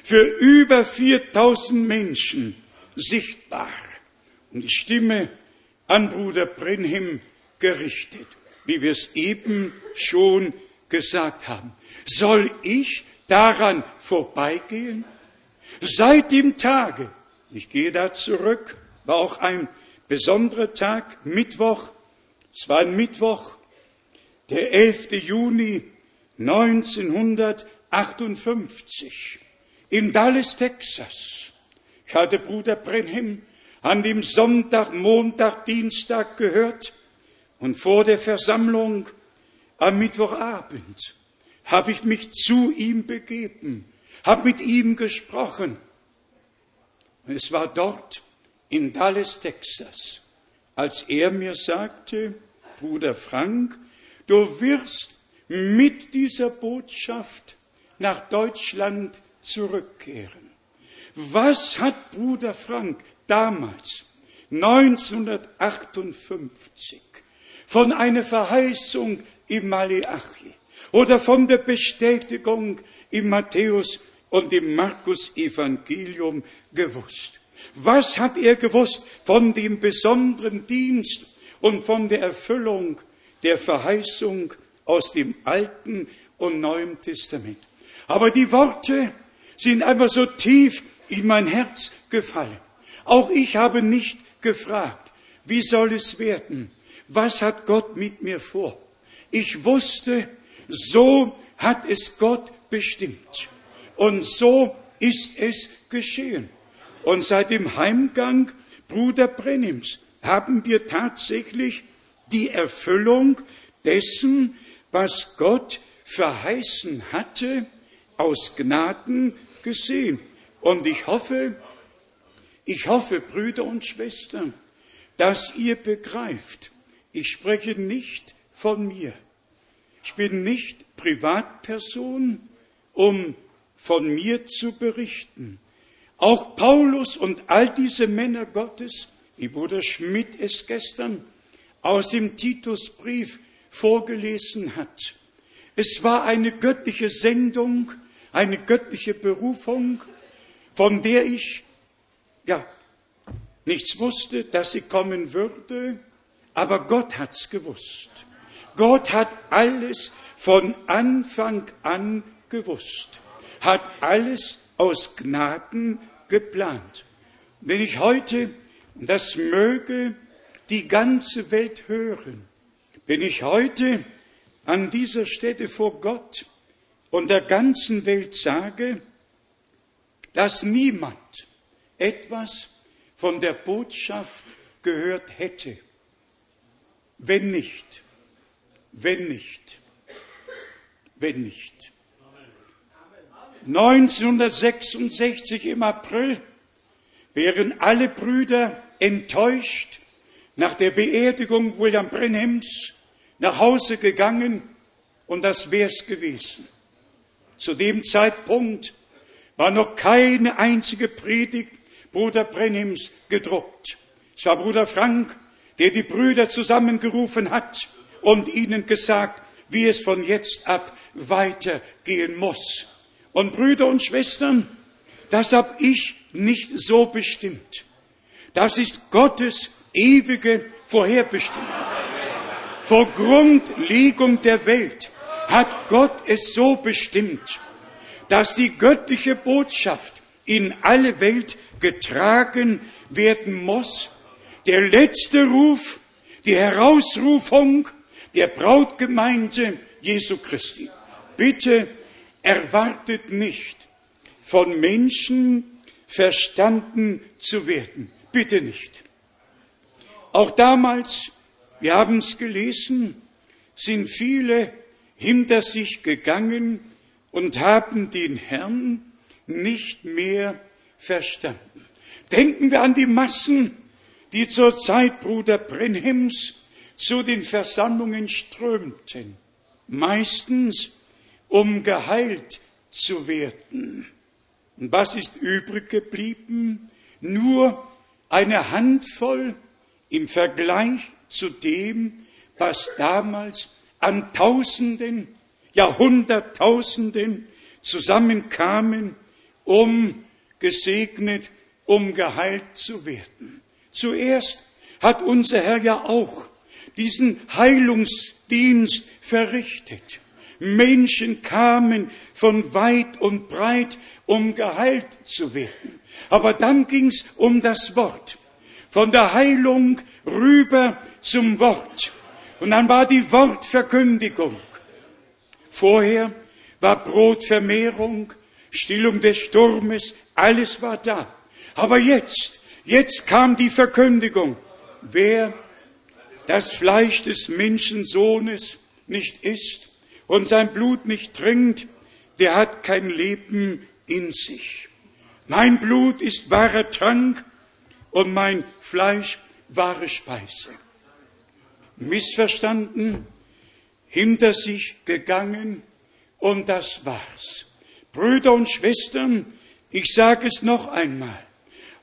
für über 4000 Menschen sichtbar. Und die Stimme an Bruder Brenhim gerichtet, wie wir es eben schon gesagt haben. Soll ich daran vorbeigehen? Seit dem Tage, ich gehe da zurück, war auch ein besonderer Tag, Mittwoch, es war ein Mittwoch, der 11. Juni 1958 in Dallas, Texas. Ich hatte Bruder Brenham an dem Sonntag, Montag, Dienstag gehört und vor der Versammlung am Mittwochabend habe ich mich zu ihm begeben, habe mit ihm gesprochen. Es war dort in Dallas, Texas, als er mir sagte, Bruder Frank, Du wirst mit dieser Botschaft nach Deutschland zurückkehren. Was hat Bruder Frank damals, 1958, von einer Verheißung im Maleachi oder von der Bestätigung im Matthäus und im Markus Evangelium gewusst? Was hat er gewusst von dem besonderen Dienst und von der Erfüllung der Verheißung aus dem Alten und Neuen Testament? Aber die Worte sind einfach so tief in mein Herz gefallen. Auch ich habe nicht gefragt, wie soll es werden? Was hat Gott mit mir vor? Ich wusste, so hat es Gott bestimmt. Und so ist es geschehen. Und seit dem Heimgang Bruder Brennims haben wir tatsächlich die Erfüllung dessen, was Gott verheißen hatte, aus Gnaden gesehen. Und ich hoffe, ich hoffe, Brüder und Schwestern, dass ihr begreift, ich spreche nicht von mir. Ich bin nicht Privatperson, um von mir zu berichten. Auch Paulus und all diese Männer Gottes, wie Bruder Schmidt es gestern aus dem Titusbrief vorgelesen hat. Es war eine göttliche Sendung, eine göttliche Berufung, von der ich ja, nichts wusste, dass sie kommen würde, aber Gott hat's gewusst. Gott hat alles von Anfang an gewusst, hat alles aus Gnaden geplant. Wenn ich heute, das möge die ganze Welt hören, wenn ich heute an dieser Stätte vor Gott und der ganzen Welt sage, dass niemand etwas von der Botschaft gehört hätte. Wenn nicht, wenn nicht, wenn nicht. 1966 im April wären alle Brüder enttäuscht nach der Beerdigung William Brenhams nach Hause gegangen und das wär's gewesen. Zu dem Zeitpunkt war noch keine einzige Predigt Bruder Brennims gedruckt. Es war Bruder Frank, der die Brüder zusammengerufen hat und ihnen gesagt, wie es von jetzt ab weitergehen muss. Und Brüder und Schwestern, das habe ich nicht so bestimmt. Das ist Gottes ewige Vorherbestimmung. Vor Grundlegung der Welt hat Gott es so bestimmt, dass die göttliche Botschaft in alle Welt getragen werden muss. Der letzte Ruf, die Herausrufung der Brautgemeinde Jesu Christi. Bitte erwartet nicht, von Menschen verstanden zu werden. Bitte nicht. Auch damals, wir haben es gelesen, sind viele hinter sich gegangen und haben den Herrn nicht mehr verstanden. Denken wir an die Massen, die zur Zeit Bruder Brenhems zu den Versammlungen strömten, meistens um geheilt zu werden. Und was ist übrig geblieben? Nur eine Handvoll im Vergleich zu dem, was damals an Tausenden, Jahrhunderttausenden zusammenkamen, um gesegnet, um geheilt zu werden. Zuerst hat unser Herr ja auch diesen Heilungsdienst verrichtet. Menschen kamen von weit und breit, um geheilt zu werden. Aber dann ging's um das Wort. Von der Heilung rüber zum Wort. Und dann war die Wortverkündigung. Vorher war Brotvermehrung, Stillung des Sturmes, alles war da. Aber jetzt, jetzt kam die Verkündigung. Wer das Fleisch des Menschensohnes nicht isst und sein Blut nicht trinkt, der hat kein Leben in sich. Mein Blut ist wahrer Trank und mein Fleisch wahre Speise. Missverstanden, hinter sich gegangen und das war's. Brüder und Schwestern, ich sage es noch einmal,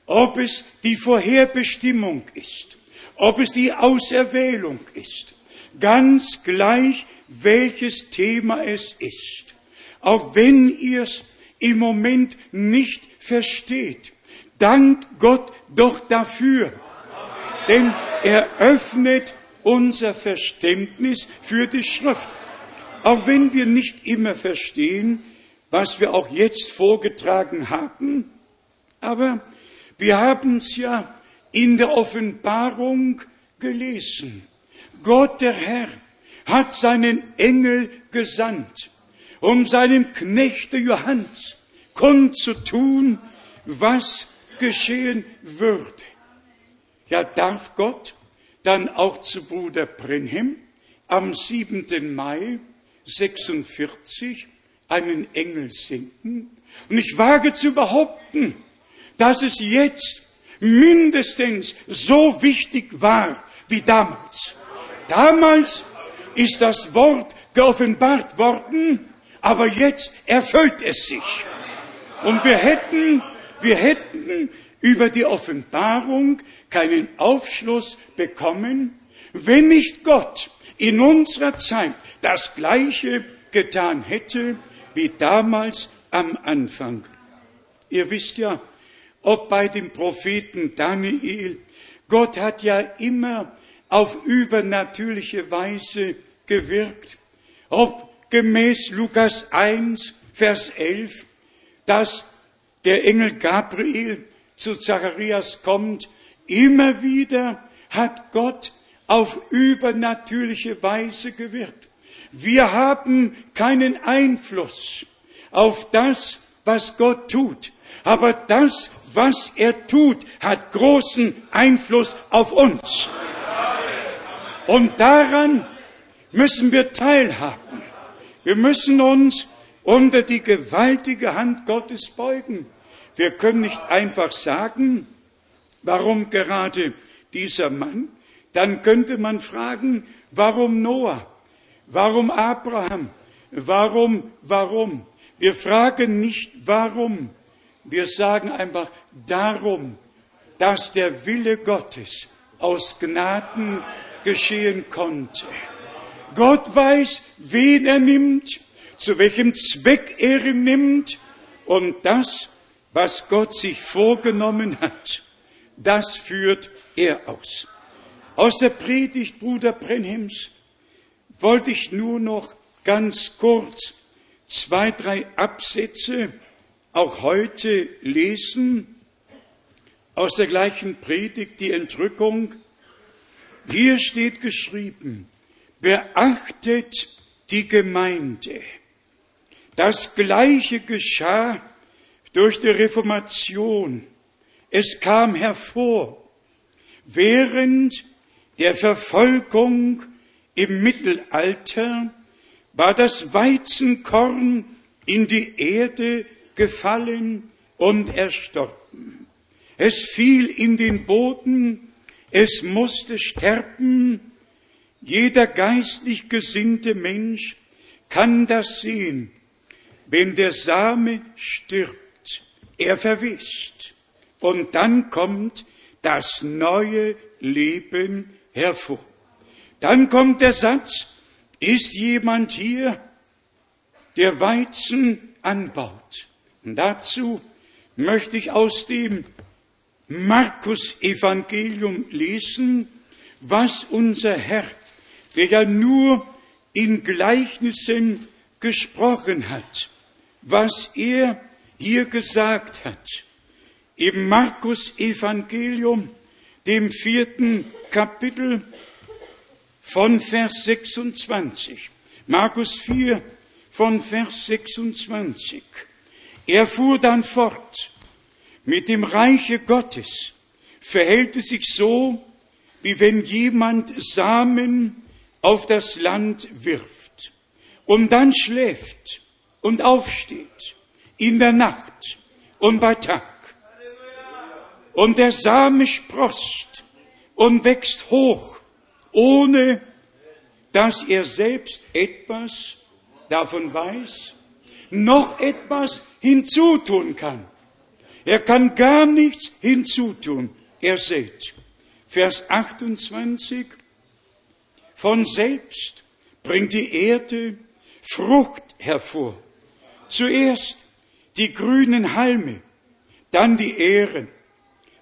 ob es die Vorherbestimmung ist, ob es die Auserwählung ist, ganz gleich, welches Thema es ist. Auch wenn ihr es im Moment nicht versteht, Dankt Gott doch dafür. Denn er öffnet unser Verständnis für die Schrift. Auch wenn wir nicht immer verstehen, was wir auch jetzt vorgetragen haben, aber wir haben es ja in der Offenbarung gelesen. Gott der Herr hat seinen Engel gesandt, um seinem Knechte Johannes kundzutun, was geschehen würde. Ja, darf Gott dann auch zu Bruder Brenhem am 7. Mai 46 einen Engel senden? Und ich wage zu behaupten, dass es jetzt mindestens so wichtig war wie damals. Damals ist das Wort geoffenbart worden, aber jetzt erfüllt es sich. Und wir hätten, wir hätten über die Offenbarung keinen Aufschluss bekommen, wenn nicht Gott in unserer Zeit das Gleiche getan hätte wie damals am Anfang. Ihr wisst ja, ob bei dem Propheten Daniel, Gott hat ja immer auf übernatürliche Weise gewirkt, ob gemäß Lukas 1, Vers 11, dass der Engel Gabriel zu Zacharias kommt, immer wieder hat Gott auf übernatürliche Weise gewirkt. Wir haben keinen Einfluss auf das, was Gott tut. Aber das, was er tut, hat großen Einfluss auf uns. Und daran müssen wir teilhaben. Wir müssen uns unter die gewaltige Hand Gottes beugen. Wir können nicht einfach sagen, warum gerade dieser Mann. Dann könnte man fragen, warum Noah? Warum Abraham? Warum, warum? Wir fragen nicht warum. Wir sagen einfach darum, dass der Wille Gottes aus Gnaden geschehen konnte. Gott weiß, wen er nimmt, zu welchem Zweck er ihn nimmt und das, was Gott sich vorgenommen hat, das führt er aus. Aus der Predigt Bruder Brenhims wollte ich nur noch ganz kurz zwei, drei Absätze auch heute lesen aus der gleichen Predigt, die Entrückung hier steht geschrieben, beachtet die Gemeinde. Das Gleiche geschah durch die Reformation. Es kam hervor, während der Verfolgung im Mittelalter war das Weizenkorn in die Erde gefallen und erstorben. Es fiel in den Boden es musste sterben. Jeder geistlich gesinnte Mensch kann das sehen. Wenn der Same stirbt, er verwischt. Und dann kommt das neue Leben hervor. Dann kommt der Satz, ist jemand hier, der Weizen anbaut? Und dazu möchte ich aus dem Markus Evangelium lesen, was unser Herr, der ja nur in Gleichnissen gesprochen hat, was er hier gesagt hat. Im Markus Evangelium, dem vierten Kapitel von Vers 26. Markus 4 von Vers 26. Er fuhr dann fort. Mit dem Reiche Gottes verhält es sich so, wie wenn jemand Samen auf das Land wirft und dann schläft und aufsteht in der Nacht und bei Tag. Und der Same sproßt und wächst hoch, ohne dass er selbst etwas davon weiß, noch etwas hinzutun kann. Er kann gar nichts hinzutun. Er seht, Vers 28, von selbst bringt die Erde Frucht hervor. Zuerst die grünen Halme, dann die Ähren,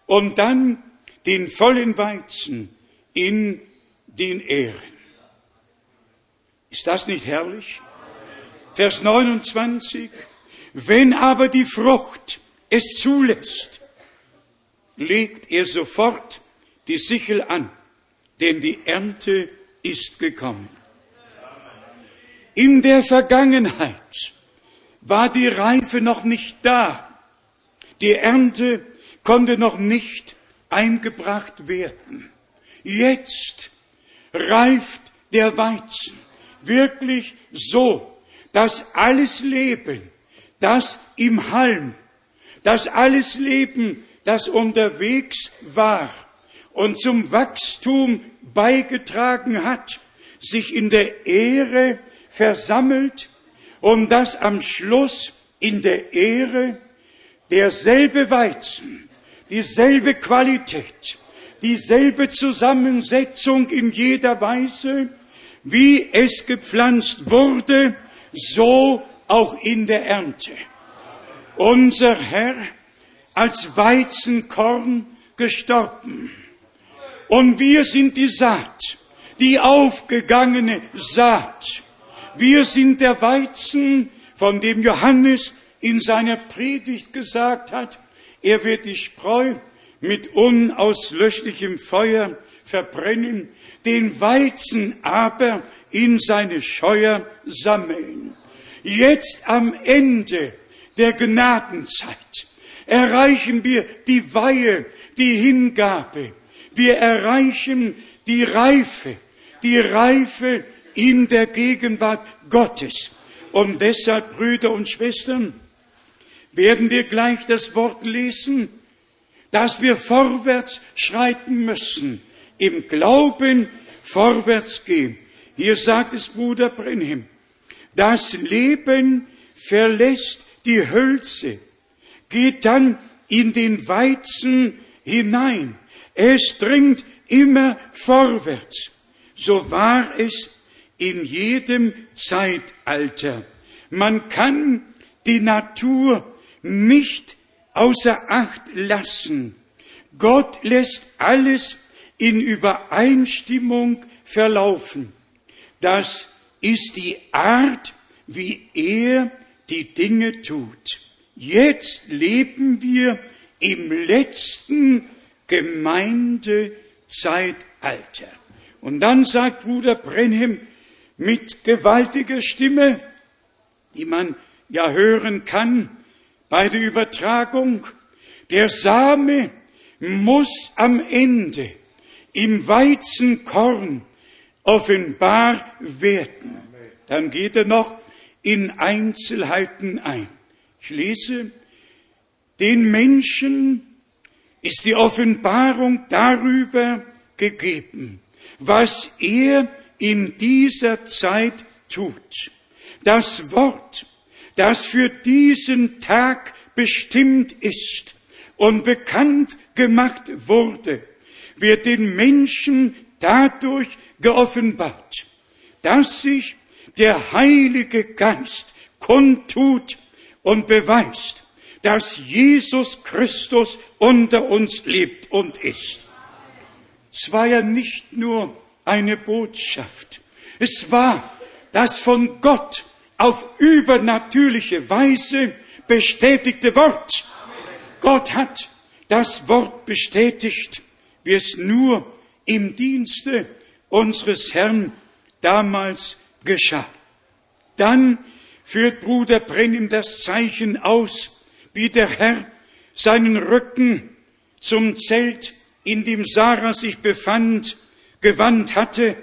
und dann den vollen Weizen in den Ähren. Ist das nicht herrlich? Vers 29. Wenn aber die Frucht es zulässt, legt er sofort die Sichel an, denn die Ernte ist gekommen. In der Vergangenheit war die Reife noch nicht da. Die Ernte konnte noch nicht eingebracht werden. Jetzt reift der Weizen wirklich so, dass alles Leben, das im Halm, dass alles Leben, das unterwegs war und zum Wachstum beigetragen hat, sich in der Ehre versammelt und dass am Schluss in der Ehre derselbe Weizen, dieselbe Qualität, dieselbe Zusammensetzung in jeder Weise, wie es gepflanzt wurde, so auch in der Ernte. Unser Herr als Weizenkorn gestorben. Und wir sind die Saat, die aufgegangene Saat. Wir sind der Weizen, von dem Johannes in seiner Predigt gesagt hat, er wird die Spreu mit unauslöschlichem Feuer verbrennen, den Weizen aber in seine Scheuer sammeln. Jetzt am Ende der Gnadenzeit erreichen wir die Weihe, die Hingabe. Wir erreichen die Reife, die Reife in der Gegenwart Gottes. Und deshalb, Brüder und Schwestern, werden wir gleich das Wort lesen, dass wir vorwärts schreiten müssen, im Glauben vorwärts gehen. Hier sagt es Bruder Brenhem, das Leben verlässt die Hölze, geht dann in den Weizen hinein. Es dringt immer vorwärts. So war es in jedem Zeitalter. Man kann die Natur nicht außer Acht lassen. Gott lässt alles in Übereinstimmung verlaufen. Das ist die Art, wie er die Dinge tut. Jetzt leben wir im letzten Gemeindezeitalter. Und dann sagt Bruder Brenhem mit gewaltiger Stimme, die man ja hören kann, bei der Übertragung, der Same muss am Ende im Weizenkorn offenbar werden. Dann geht er noch in Einzelheiten ein. Ich lese, den Menschen ist die Offenbarung darüber gegeben, was er in dieser Zeit tut. Das Wort das für diesen Tag bestimmt ist und bekannt gemacht wurde, wird den Menschen dadurch geoffenbart, dass sich der Heilige Geist kundtut und beweist, dass Jesus Christus unter uns lebt und ist. Es war ja nicht nur eine Botschaft, es war das von Gott auf übernatürliche Weise bestätigte Wort. Gott hat das Wort bestätigt, wie es nur im Dienste unseres Herrn damals geschah. Dann führt Bruder Brennim das Zeichen aus, wie der Herr seinen Rücken zum Zelt, in dem Sarah sich befand, gewandt hatte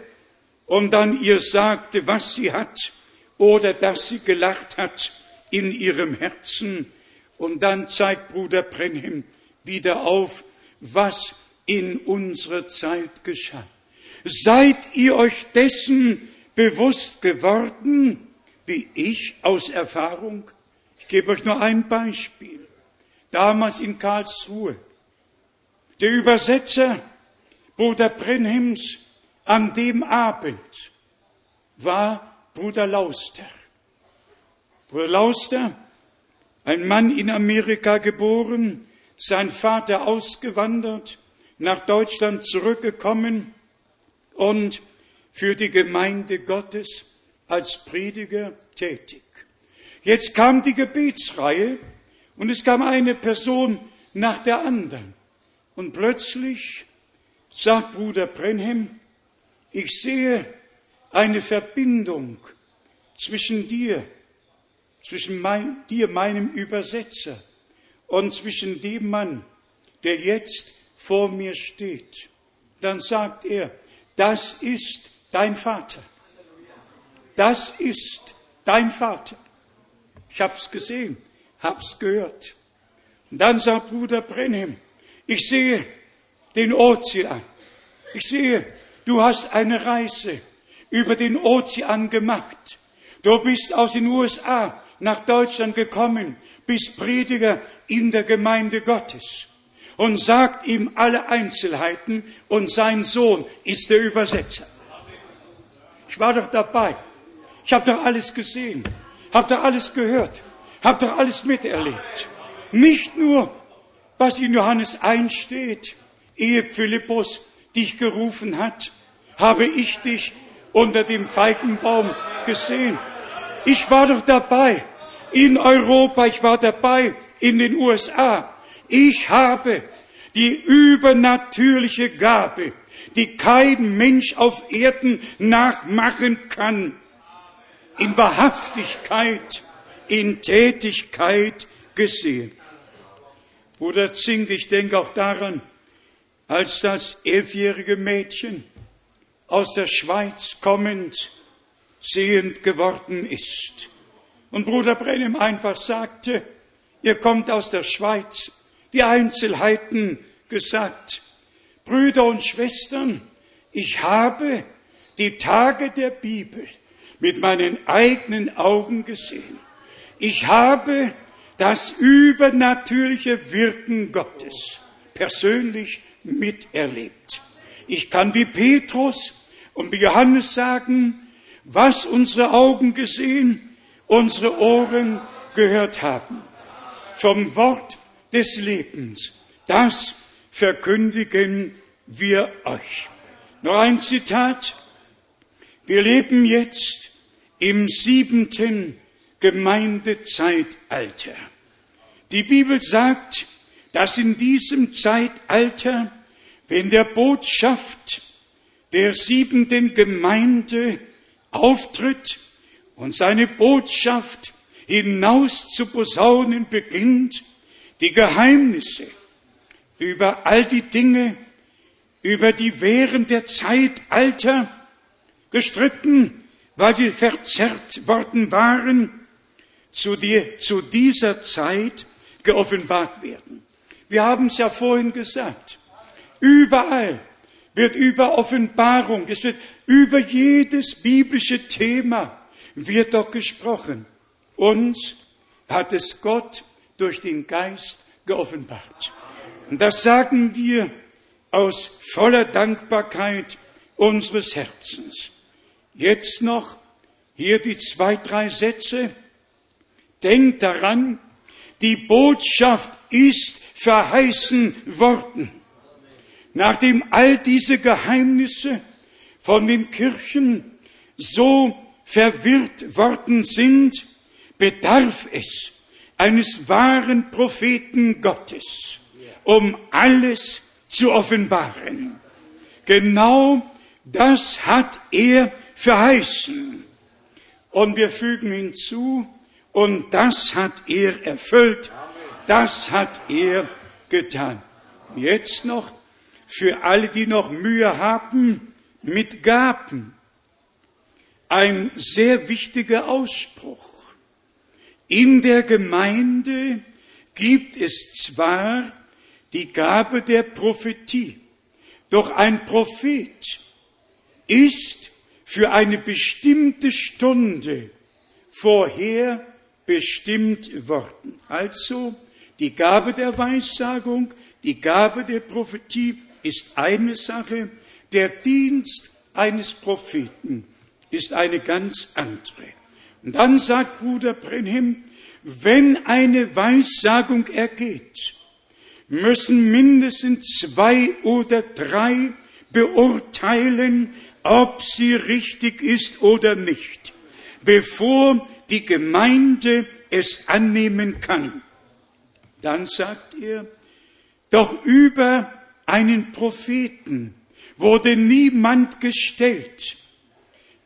und dann ihr sagte, was sie hat oder dass sie gelacht hat in ihrem Herzen. Und dann zeigt Bruder Brenhem wieder auf, was in unserer Zeit geschah. Seid ihr euch dessen bewusst geworden, wie ich aus Erfahrung? Ich gebe euch nur ein Beispiel. Damals in Karlsruhe. Der Übersetzer Bruder Brenhems an dem Abend war Bruder Lauster. Bruder Lauster, ein Mann in Amerika geboren, sein Vater ausgewandert, nach Deutschland zurückgekommen und für die Gemeinde Gottes als Prediger tätig. Jetzt kam die Gebetsreihe und es kam eine Person nach der anderen. Und plötzlich sagt Bruder Brenhem, ich sehe eine Verbindung zwischen dir, zwischen mein, dir, meinem Übersetzer, und zwischen dem Mann, der jetzt vor mir steht. Dann sagt er, das ist dein Vater. Das ist dein Vater. Ich hab's gesehen, hab's gehört. Und dann sagt Bruder Brenhem, ich sehe den Ozean. Ich sehe, du hast eine Reise über den Ozean gemacht. Du bist aus den USA nach Deutschland gekommen, bist Prediger in der Gemeinde Gottes und sagt ihm alle Einzelheiten und sein Sohn ist der Übersetzer. Ich war doch dabei. Ich habe doch alles gesehen, habe doch alles gehört, habe doch alles miterlebt. Nicht nur, was in Johannes 1 steht, ehe Philippus dich gerufen hat, habe ich dich unter dem Feigenbaum gesehen. Ich war doch dabei in Europa, ich war dabei in den USA. Ich habe die übernatürliche Gabe, die kein Mensch auf Erden nachmachen kann, in Wahrhaftigkeit, in Tätigkeit gesehen. Bruder Zink, ich denke auch daran, als das elfjährige Mädchen aus der Schweiz kommend sehend geworden ist. Und Bruder Brennem einfach sagte, ihr kommt aus der Schweiz, die Einzelheiten gesagt. Brüder und Schwestern, ich habe die Tage der Bibel mit meinen eigenen Augen gesehen. Ich habe das übernatürliche Wirken Gottes persönlich miterlebt. Ich kann wie Petrus und wie Johannes sagen, was unsere Augen gesehen, unsere Ohren gehört haben. Vom Wort des Lebens. Das verkündigen wir euch. Noch ein Zitat. Wir leben jetzt im siebenten Gemeindezeitalter. Die Bibel sagt, dass in diesem Zeitalter, wenn der Botschaft der siebenten Gemeinde auftritt und seine Botschaft hinaus zu posaunen beginnt, die Geheimnisse über all die Dinge, über die während der Zeitalter gestritten, weil sie verzerrt worden waren, zu, dir, zu dieser Zeit geoffenbart werden. Wir haben es ja vorhin gesagt. Überall wird über Offenbarung, es wird über jedes biblische Thema wird doch gesprochen. Uns hat es Gott durch den Geist geoffenbart. Und das sagen wir aus voller Dankbarkeit unseres Herzens. Jetzt noch hier die zwei, drei Sätze, Denkt daran, die Botschaft ist verheißen worden. Nachdem all diese Geheimnisse von den Kirchen so verwirrt worden sind, bedarf es eines wahren Propheten Gottes, um alles zu offenbaren. Genau das hat er verheißen. Und wir fügen hinzu, und das hat er erfüllt. Das hat er getan. Jetzt noch für alle, die noch Mühe haben mit Gaben. Ein sehr wichtiger Ausspruch. In der Gemeinde gibt es zwar die Gabe der Prophetie, doch ein Prophet ist für eine bestimmte Stunde vorher bestimmt worden. Also die Gabe der Weissagung, die Gabe der Prophetie ist eine Sache, der Dienst eines Propheten ist eine ganz andere. Und dann sagt Bruder Brenhem, wenn eine Weissagung ergeht, müssen mindestens zwei oder drei beurteilen, ob sie richtig ist oder nicht, bevor die Gemeinde es annehmen kann. Dann sagt er, doch über einen Propheten wurde niemand gestellt,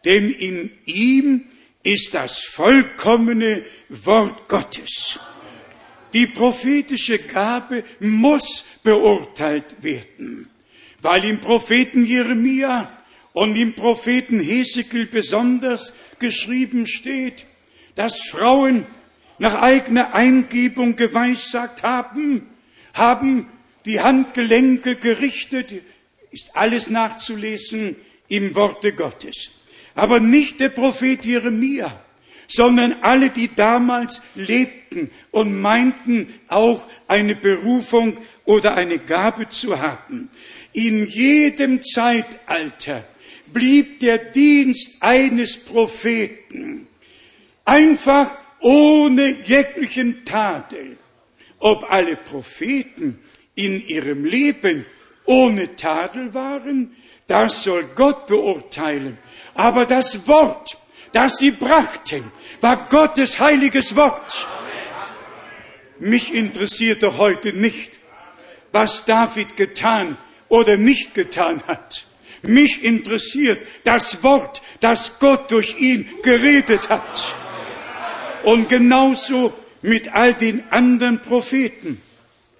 denn in ihm ist das vollkommene Wort Gottes. Die prophetische Gabe muss beurteilt werden, weil im Propheten Jeremia und im Propheten Hesekiel besonders geschrieben steht, dass Frauen nach eigener Eingebung geweissagt haben, haben die Handgelenke gerichtet, ist alles nachzulesen im Worte Gottes. Aber nicht der Prophet Jeremia, sondern alle, die damals lebten und meinten auch eine Berufung oder eine Gabe zu haben. In jedem Zeitalter blieb der Dienst eines Propheten einfach ohne jeglichen Tadel. Ob alle Propheten in ihrem Leben ohne Tadel waren, das soll Gott beurteilen. Aber das Wort, das sie brachten, war Gottes heiliges Wort. Mich interessiert doch heute nicht, was David getan oder nicht getan hat. Mich interessiert das Wort, das Gott durch ihn geredet hat. Und genauso mit all den anderen Propheten.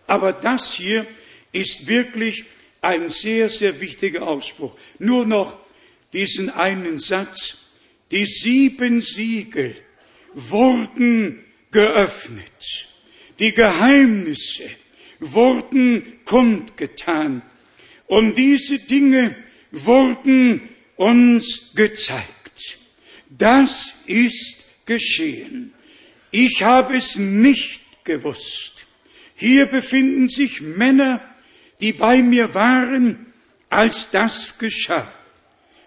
Aber das hier ist wirklich ein sehr, sehr wichtiger Ausspruch. Nur noch diesen einen Satz. Die sieben Siegel wurden geöffnet. Die Geheimnisse wurden kundgetan. Und diese Dinge wurden uns gezeigt. Das ist geschehen. Ich habe es nicht gewusst. Hier befinden sich Männer, die bei mir waren, als das geschah.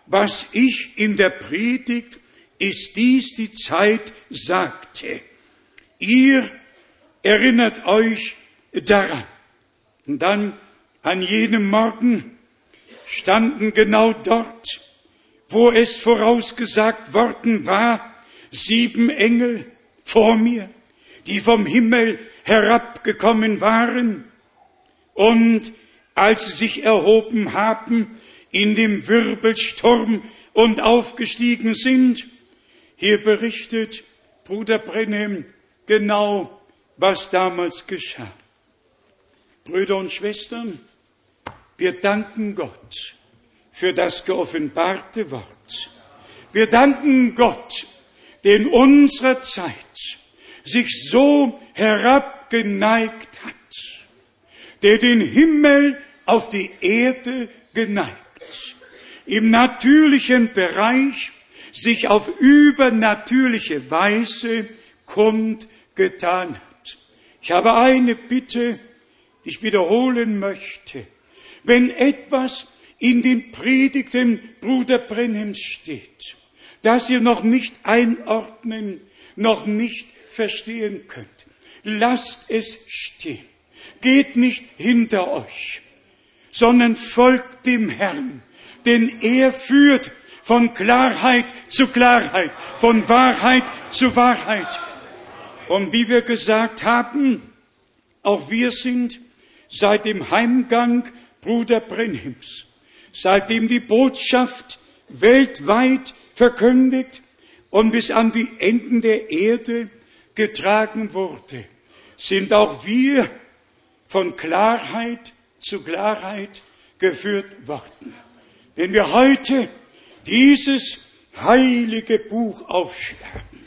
Was ich in der Predigt ist dies die Zeit sagte. Ihr erinnert euch daran. Und dann an jenem Morgen standen genau dort, wo es vorausgesagt worden war, sieben Engel vor mir, die vom Himmel herabgekommen waren und als sie sich erhoben haben in dem Wirbelsturm und aufgestiegen sind, hier berichtet Bruder Brenhem genau, was damals geschah. Brüder und Schwestern, wir danken Gott für das geoffenbarte Wort. Wir danken Gott, der in unserer Zeit sich so herabgeneigt hat, der den Himmel auf die Erde geneigt, im natürlichen Bereich sich auf übernatürliche Weise kundgetan hat. Ich habe eine Bitte, die ich wiederholen möchte. Wenn etwas in den Predigten Bruder Brenhems steht, das ihr noch nicht einordnen, noch nicht verstehen könnt, lasst es stehen. Geht nicht hinter euch, sondern folgt dem Herrn, denn er führt von Klarheit zu Klarheit, von Wahrheit zu Wahrheit. Und wie wir gesagt haben, auch wir sind seit dem Heimgang Bruder Brenhims, seitdem die Botschaft weltweit verkündigt und bis an die Enden der Erde getragen wurde, sind auch wir von Klarheit zu Klarheit geführt worden. Wenn wir heute dieses heilige Buch aufschlagen,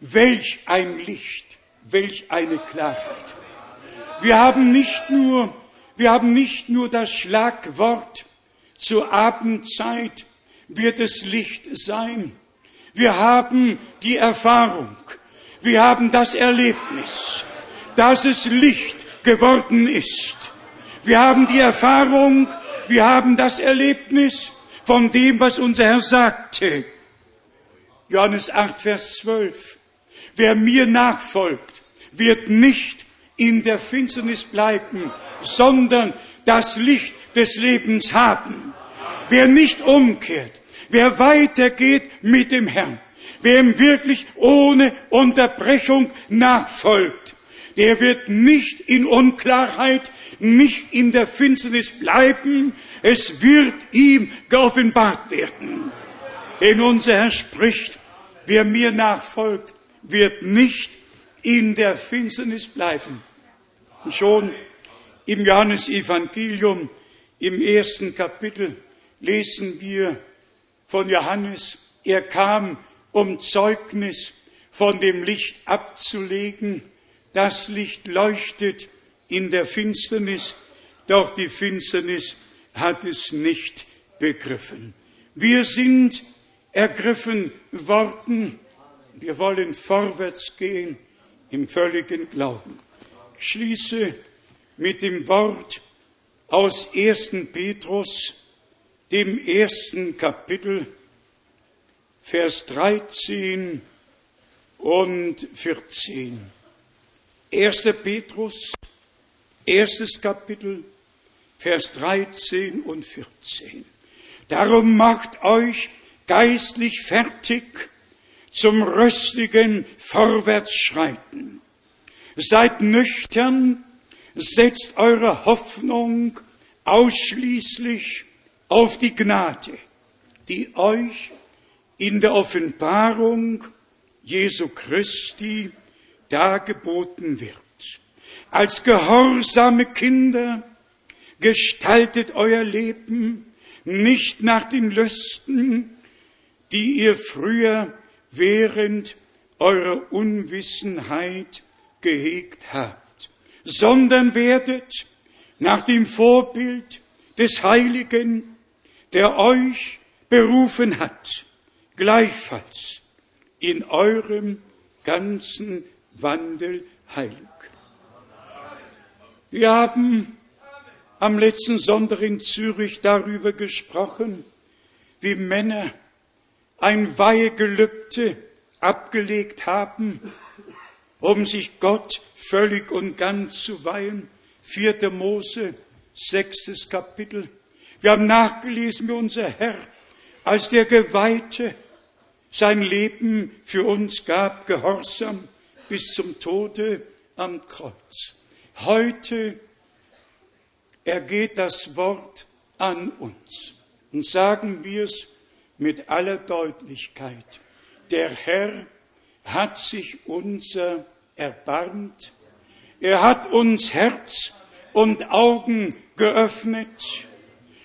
welch ein Licht, welch eine Klarheit. Wir haben nicht nur, wir haben nicht nur das Schlagwort zur Abendzeit wird es Licht sein. Wir haben die Erfahrung, wir haben das Erlebnis, dass es Licht geworden ist. Wir haben die Erfahrung, wir haben das Erlebnis von dem, was unser Herr sagte. Johannes 8, Vers 12. Wer mir nachfolgt, wird nicht in der Finsternis bleiben, sondern das Licht des Lebens haben. Wer nicht umkehrt, wer weitergeht mit dem Herrn, wer ihm wirklich ohne Unterbrechung nachfolgt, der wird nicht in Unklarheit, nicht in der Finsternis bleiben, es wird ihm geoffenbart werden. Denn unser Herr spricht, wer mir nachfolgt, wird nicht in der Finsternis bleiben. Und schon im Johannesevangelium im ersten Kapitel lesen wir von Johannes, er kam, um Zeugnis von dem Licht abzulegen. Das Licht leuchtet in der Finsternis, doch die Finsternis hat es nicht begriffen. Wir sind ergriffen worden. Wir wollen vorwärts gehen im völligen Glauben. Ich schließe mit dem Wort aus 1. Petrus, dem ersten Kapitel, Vers 13 und 14. 1. Petrus, erstes Kapitel, Vers 13 und 14. Darum macht euch geistlich fertig zum rüstigen Vorwärtsschreiten. Seid nüchtern, setzt eure Hoffnung ausschließlich auf die Gnade, die euch in der Offenbarung Jesu Christi dargeboten wird. Als gehorsame Kinder gestaltet euer Leben nicht nach den Lüsten, die ihr früher während eurer Unwissenheit gehegt habt, sondern werdet nach dem Vorbild des Heiligen, der euch berufen hat, gleichfalls in eurem ganzen Wandel heilig. Wir haben am letzten Sonntag in Zürich darüber gesprochen, wie Männer ein Weihegelübde abgelegt haben, um sich Gott völlig und ganz zu weihen. Vierte Mose, sechstes Kapitel. Wir haben nachgelesen, wie unser Herr als der Geweihte sein Leben für uns gab, gehorsam bis zum Tode am Kreuz. Heute ergeht das Wort an uns und sagen wir es mit aller Deutlichkeit. Der Herr hat sich unser erbarmt. Er hat uns Herz und Augen geöffnet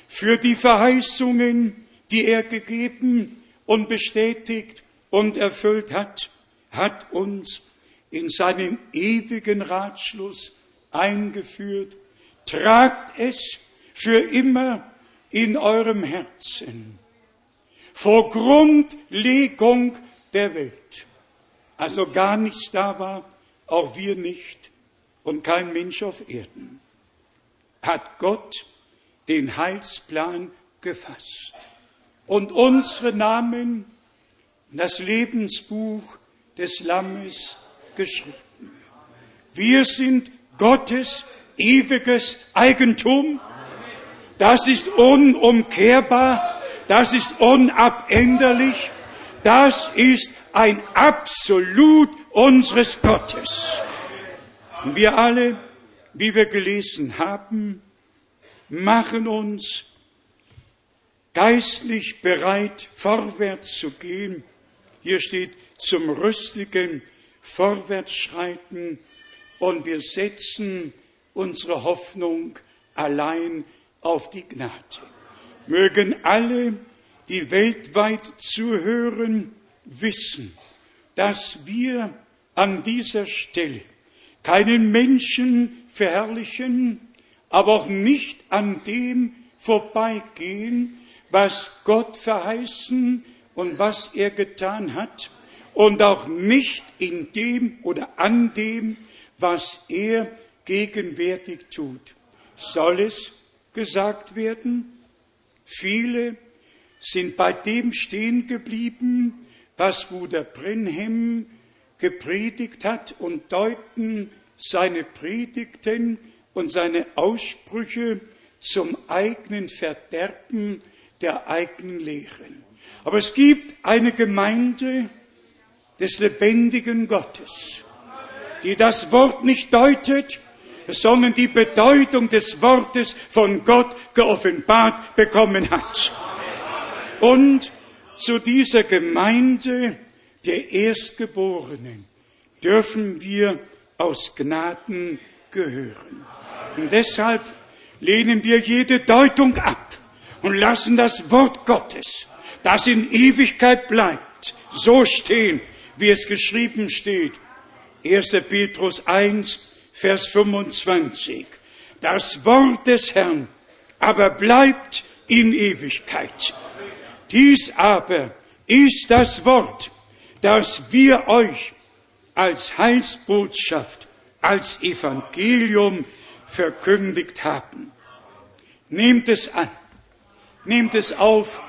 für die Verheißungen, die er gegeben und bestätigt und erfüllt hat, hat uns in seinen ewigen Ratschluss eingeführt. Tragt es für immer in eurem Herzen. Vor Grundlegung der Welt. Also gar nichts da war, auch wir nicht und kein Mensch auf Erden. Hat Gott den Heilsplan gefasst und unsere Namen in das Lebensbuch des Lammes geschrieben. Wir sind Gottes ewiges Eigentum. Das ist unumkehrbar, das ist unabänderlich, das ist ein Absolut unseres Gottes. Und wir alle, wie wir gelesen haben, machen uns geistlich bereit, vorwärts zu gehen. Hier steht zum rüstigen Vorwärtsschreiten und wir setzen unsere Hoffnung allein auf die Gnade. Mögen alle, die weltweit zuhören, wissen, dass wir an dieser Stelle keinen Menschen verherrlichen, aber auch nicht an dem vorbeigehen, was Gott verheißen und was er getan hat und auch nicht in dem oder an dem, was er gegenwärtig tut. Soll es gesagt werden? Viele sind bei dem stehen geblieben, was Bruder Brenhem gepredigt hat und deuten seine Predigten und seine Aussprüche zum eigenen Verderben der eigenen Lehren. Aber es gibt eine Gemeinde des lebendigen Gottes, die das Wort nicht deutet, sondern die Bedeutung des Wortes von Gott geoffenbart bekommen hat. Und zu dieser Gemeinde der Erstgeborenen dürfen wir aus Gnaden gehören. Und deshalb lehnen wir jede Deutung ab und lassen das Wort Gottes, das in Ewigkeit bleibt, so stehen, wie es geschrieben steht. 1. Petrus 1, Vers 25. Das Wort des Herrn aber bleibt in Ewigkeit. Dies aber ist das Wort, das wir euch als Heilsbotschaft, als Evangelium verkündigt haben. Nehmt es an, nehmt es auf,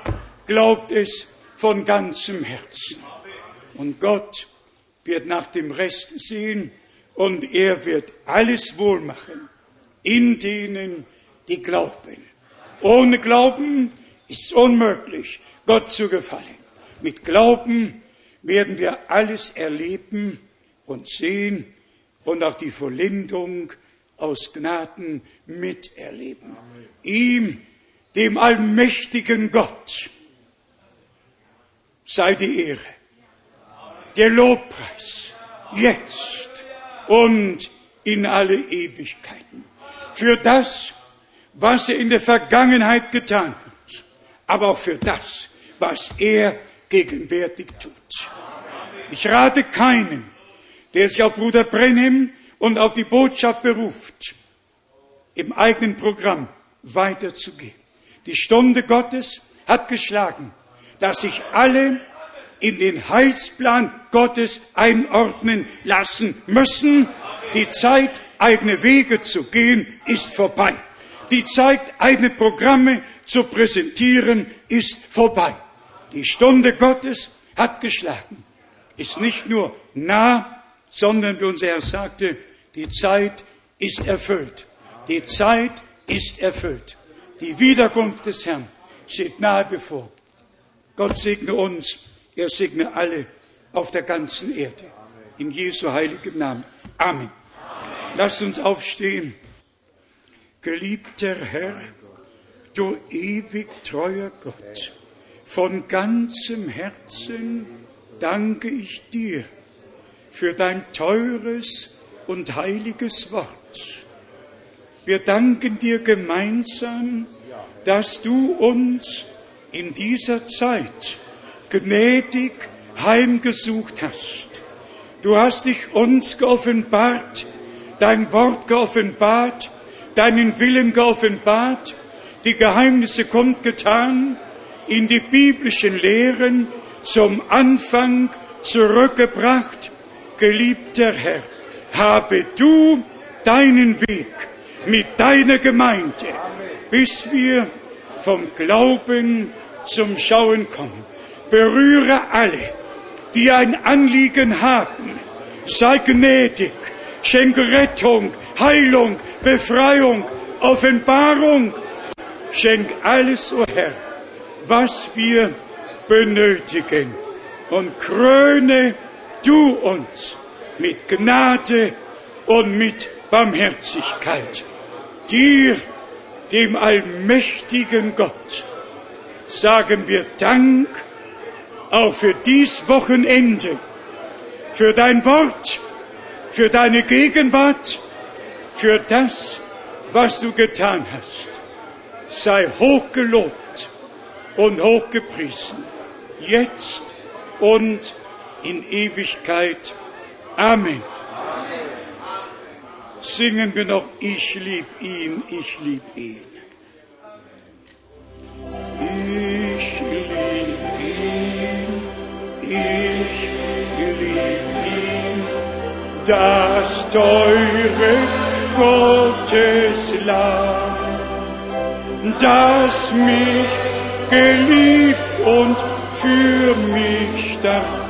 glaubt es von ganzem Herzen. Und Gott wird nach dem Rest sehen und er wird alles wohl machen in denen, die glauben. Ohne Glauben ist es unmöglich, Gott zu gefallen. Mit Glauben werden wir alles erleben und sehen und auch die Vollendung aus Gnaden miterleben. Ihm, dem allmächtigen Gott, sei die Ehre, der Lobpreis, jetzt und in alle Ewigkeiten. Für das, was er in der Vergangenheit getan hat, aber auch für das, was er gegenwärtig tut. Ich rate keinen, der sich auf Bruder Brenhem und auf die Botschaft beruft, im eigenen Programm weiterzugehen. Die Stunde Gottes hat geschlagen, dass sich alle in den Heilsplan Gottes einordnen lassen müssen. Die Zeit, eigene Wege zu gehen, ist vorbei. Die Zeit, eigene Programme zu präsentieren, ist vorbei. Die Stunde Gottes hat geschlagen, ist nicht nur nah, sondern wie unser Herr sagte, die Zeit ist erfüllt. Die Zeit ist erfüllt. Die Wiederkunft des Herrn steht nahe bevor. Gott segne uns, er segne alle auf der ganzen Erde. In Jesu heiligem Namen. Amen. Lasst uns aufstehen. Geliebter Herr, du ewig treuer Gott, von ganzem Herzen danke ich dir für dein teures und heiliges Wort. Wir danken dir gemeinsam, dass du uns in dieser Zeit gnädig heimgesucht hast. Du hast dich uns geoffenbart, dein Wort geoffenbart, deinen Willen geoffenbart, die Geheimnisse kundgetan, in die biblischen Lehren zum Anfang zurückgebracht. Geliebter Herr, habe du deinen Weg mit deiner Gemeinde, bis wir vom Glauben zum Schauen kommen. Berühre alle, die ein Anliegen haben. Sei gnädig, schenke Rettung, Heilung, Befreiung, Offenbarung. Schenk alles, o oh Herr, was wir benötigen. Und kröne du uns mit Gnade und mit Barmherzigkeit. Dir, dem allmächtigen Gott, sagen wir Dank auch für dies Wochenende, für dein Wort, für deine Gegenwart, für das, was du getan hast. Sei hochgelobt und hochgepriesen, jetzt und in Ewigkeit. Amen. Singen wir noch, ich lieb ihn, ich lieb ihn. Ich ich lieb ihn, das teure Gotteslamm, das mich geliebt und für mich starb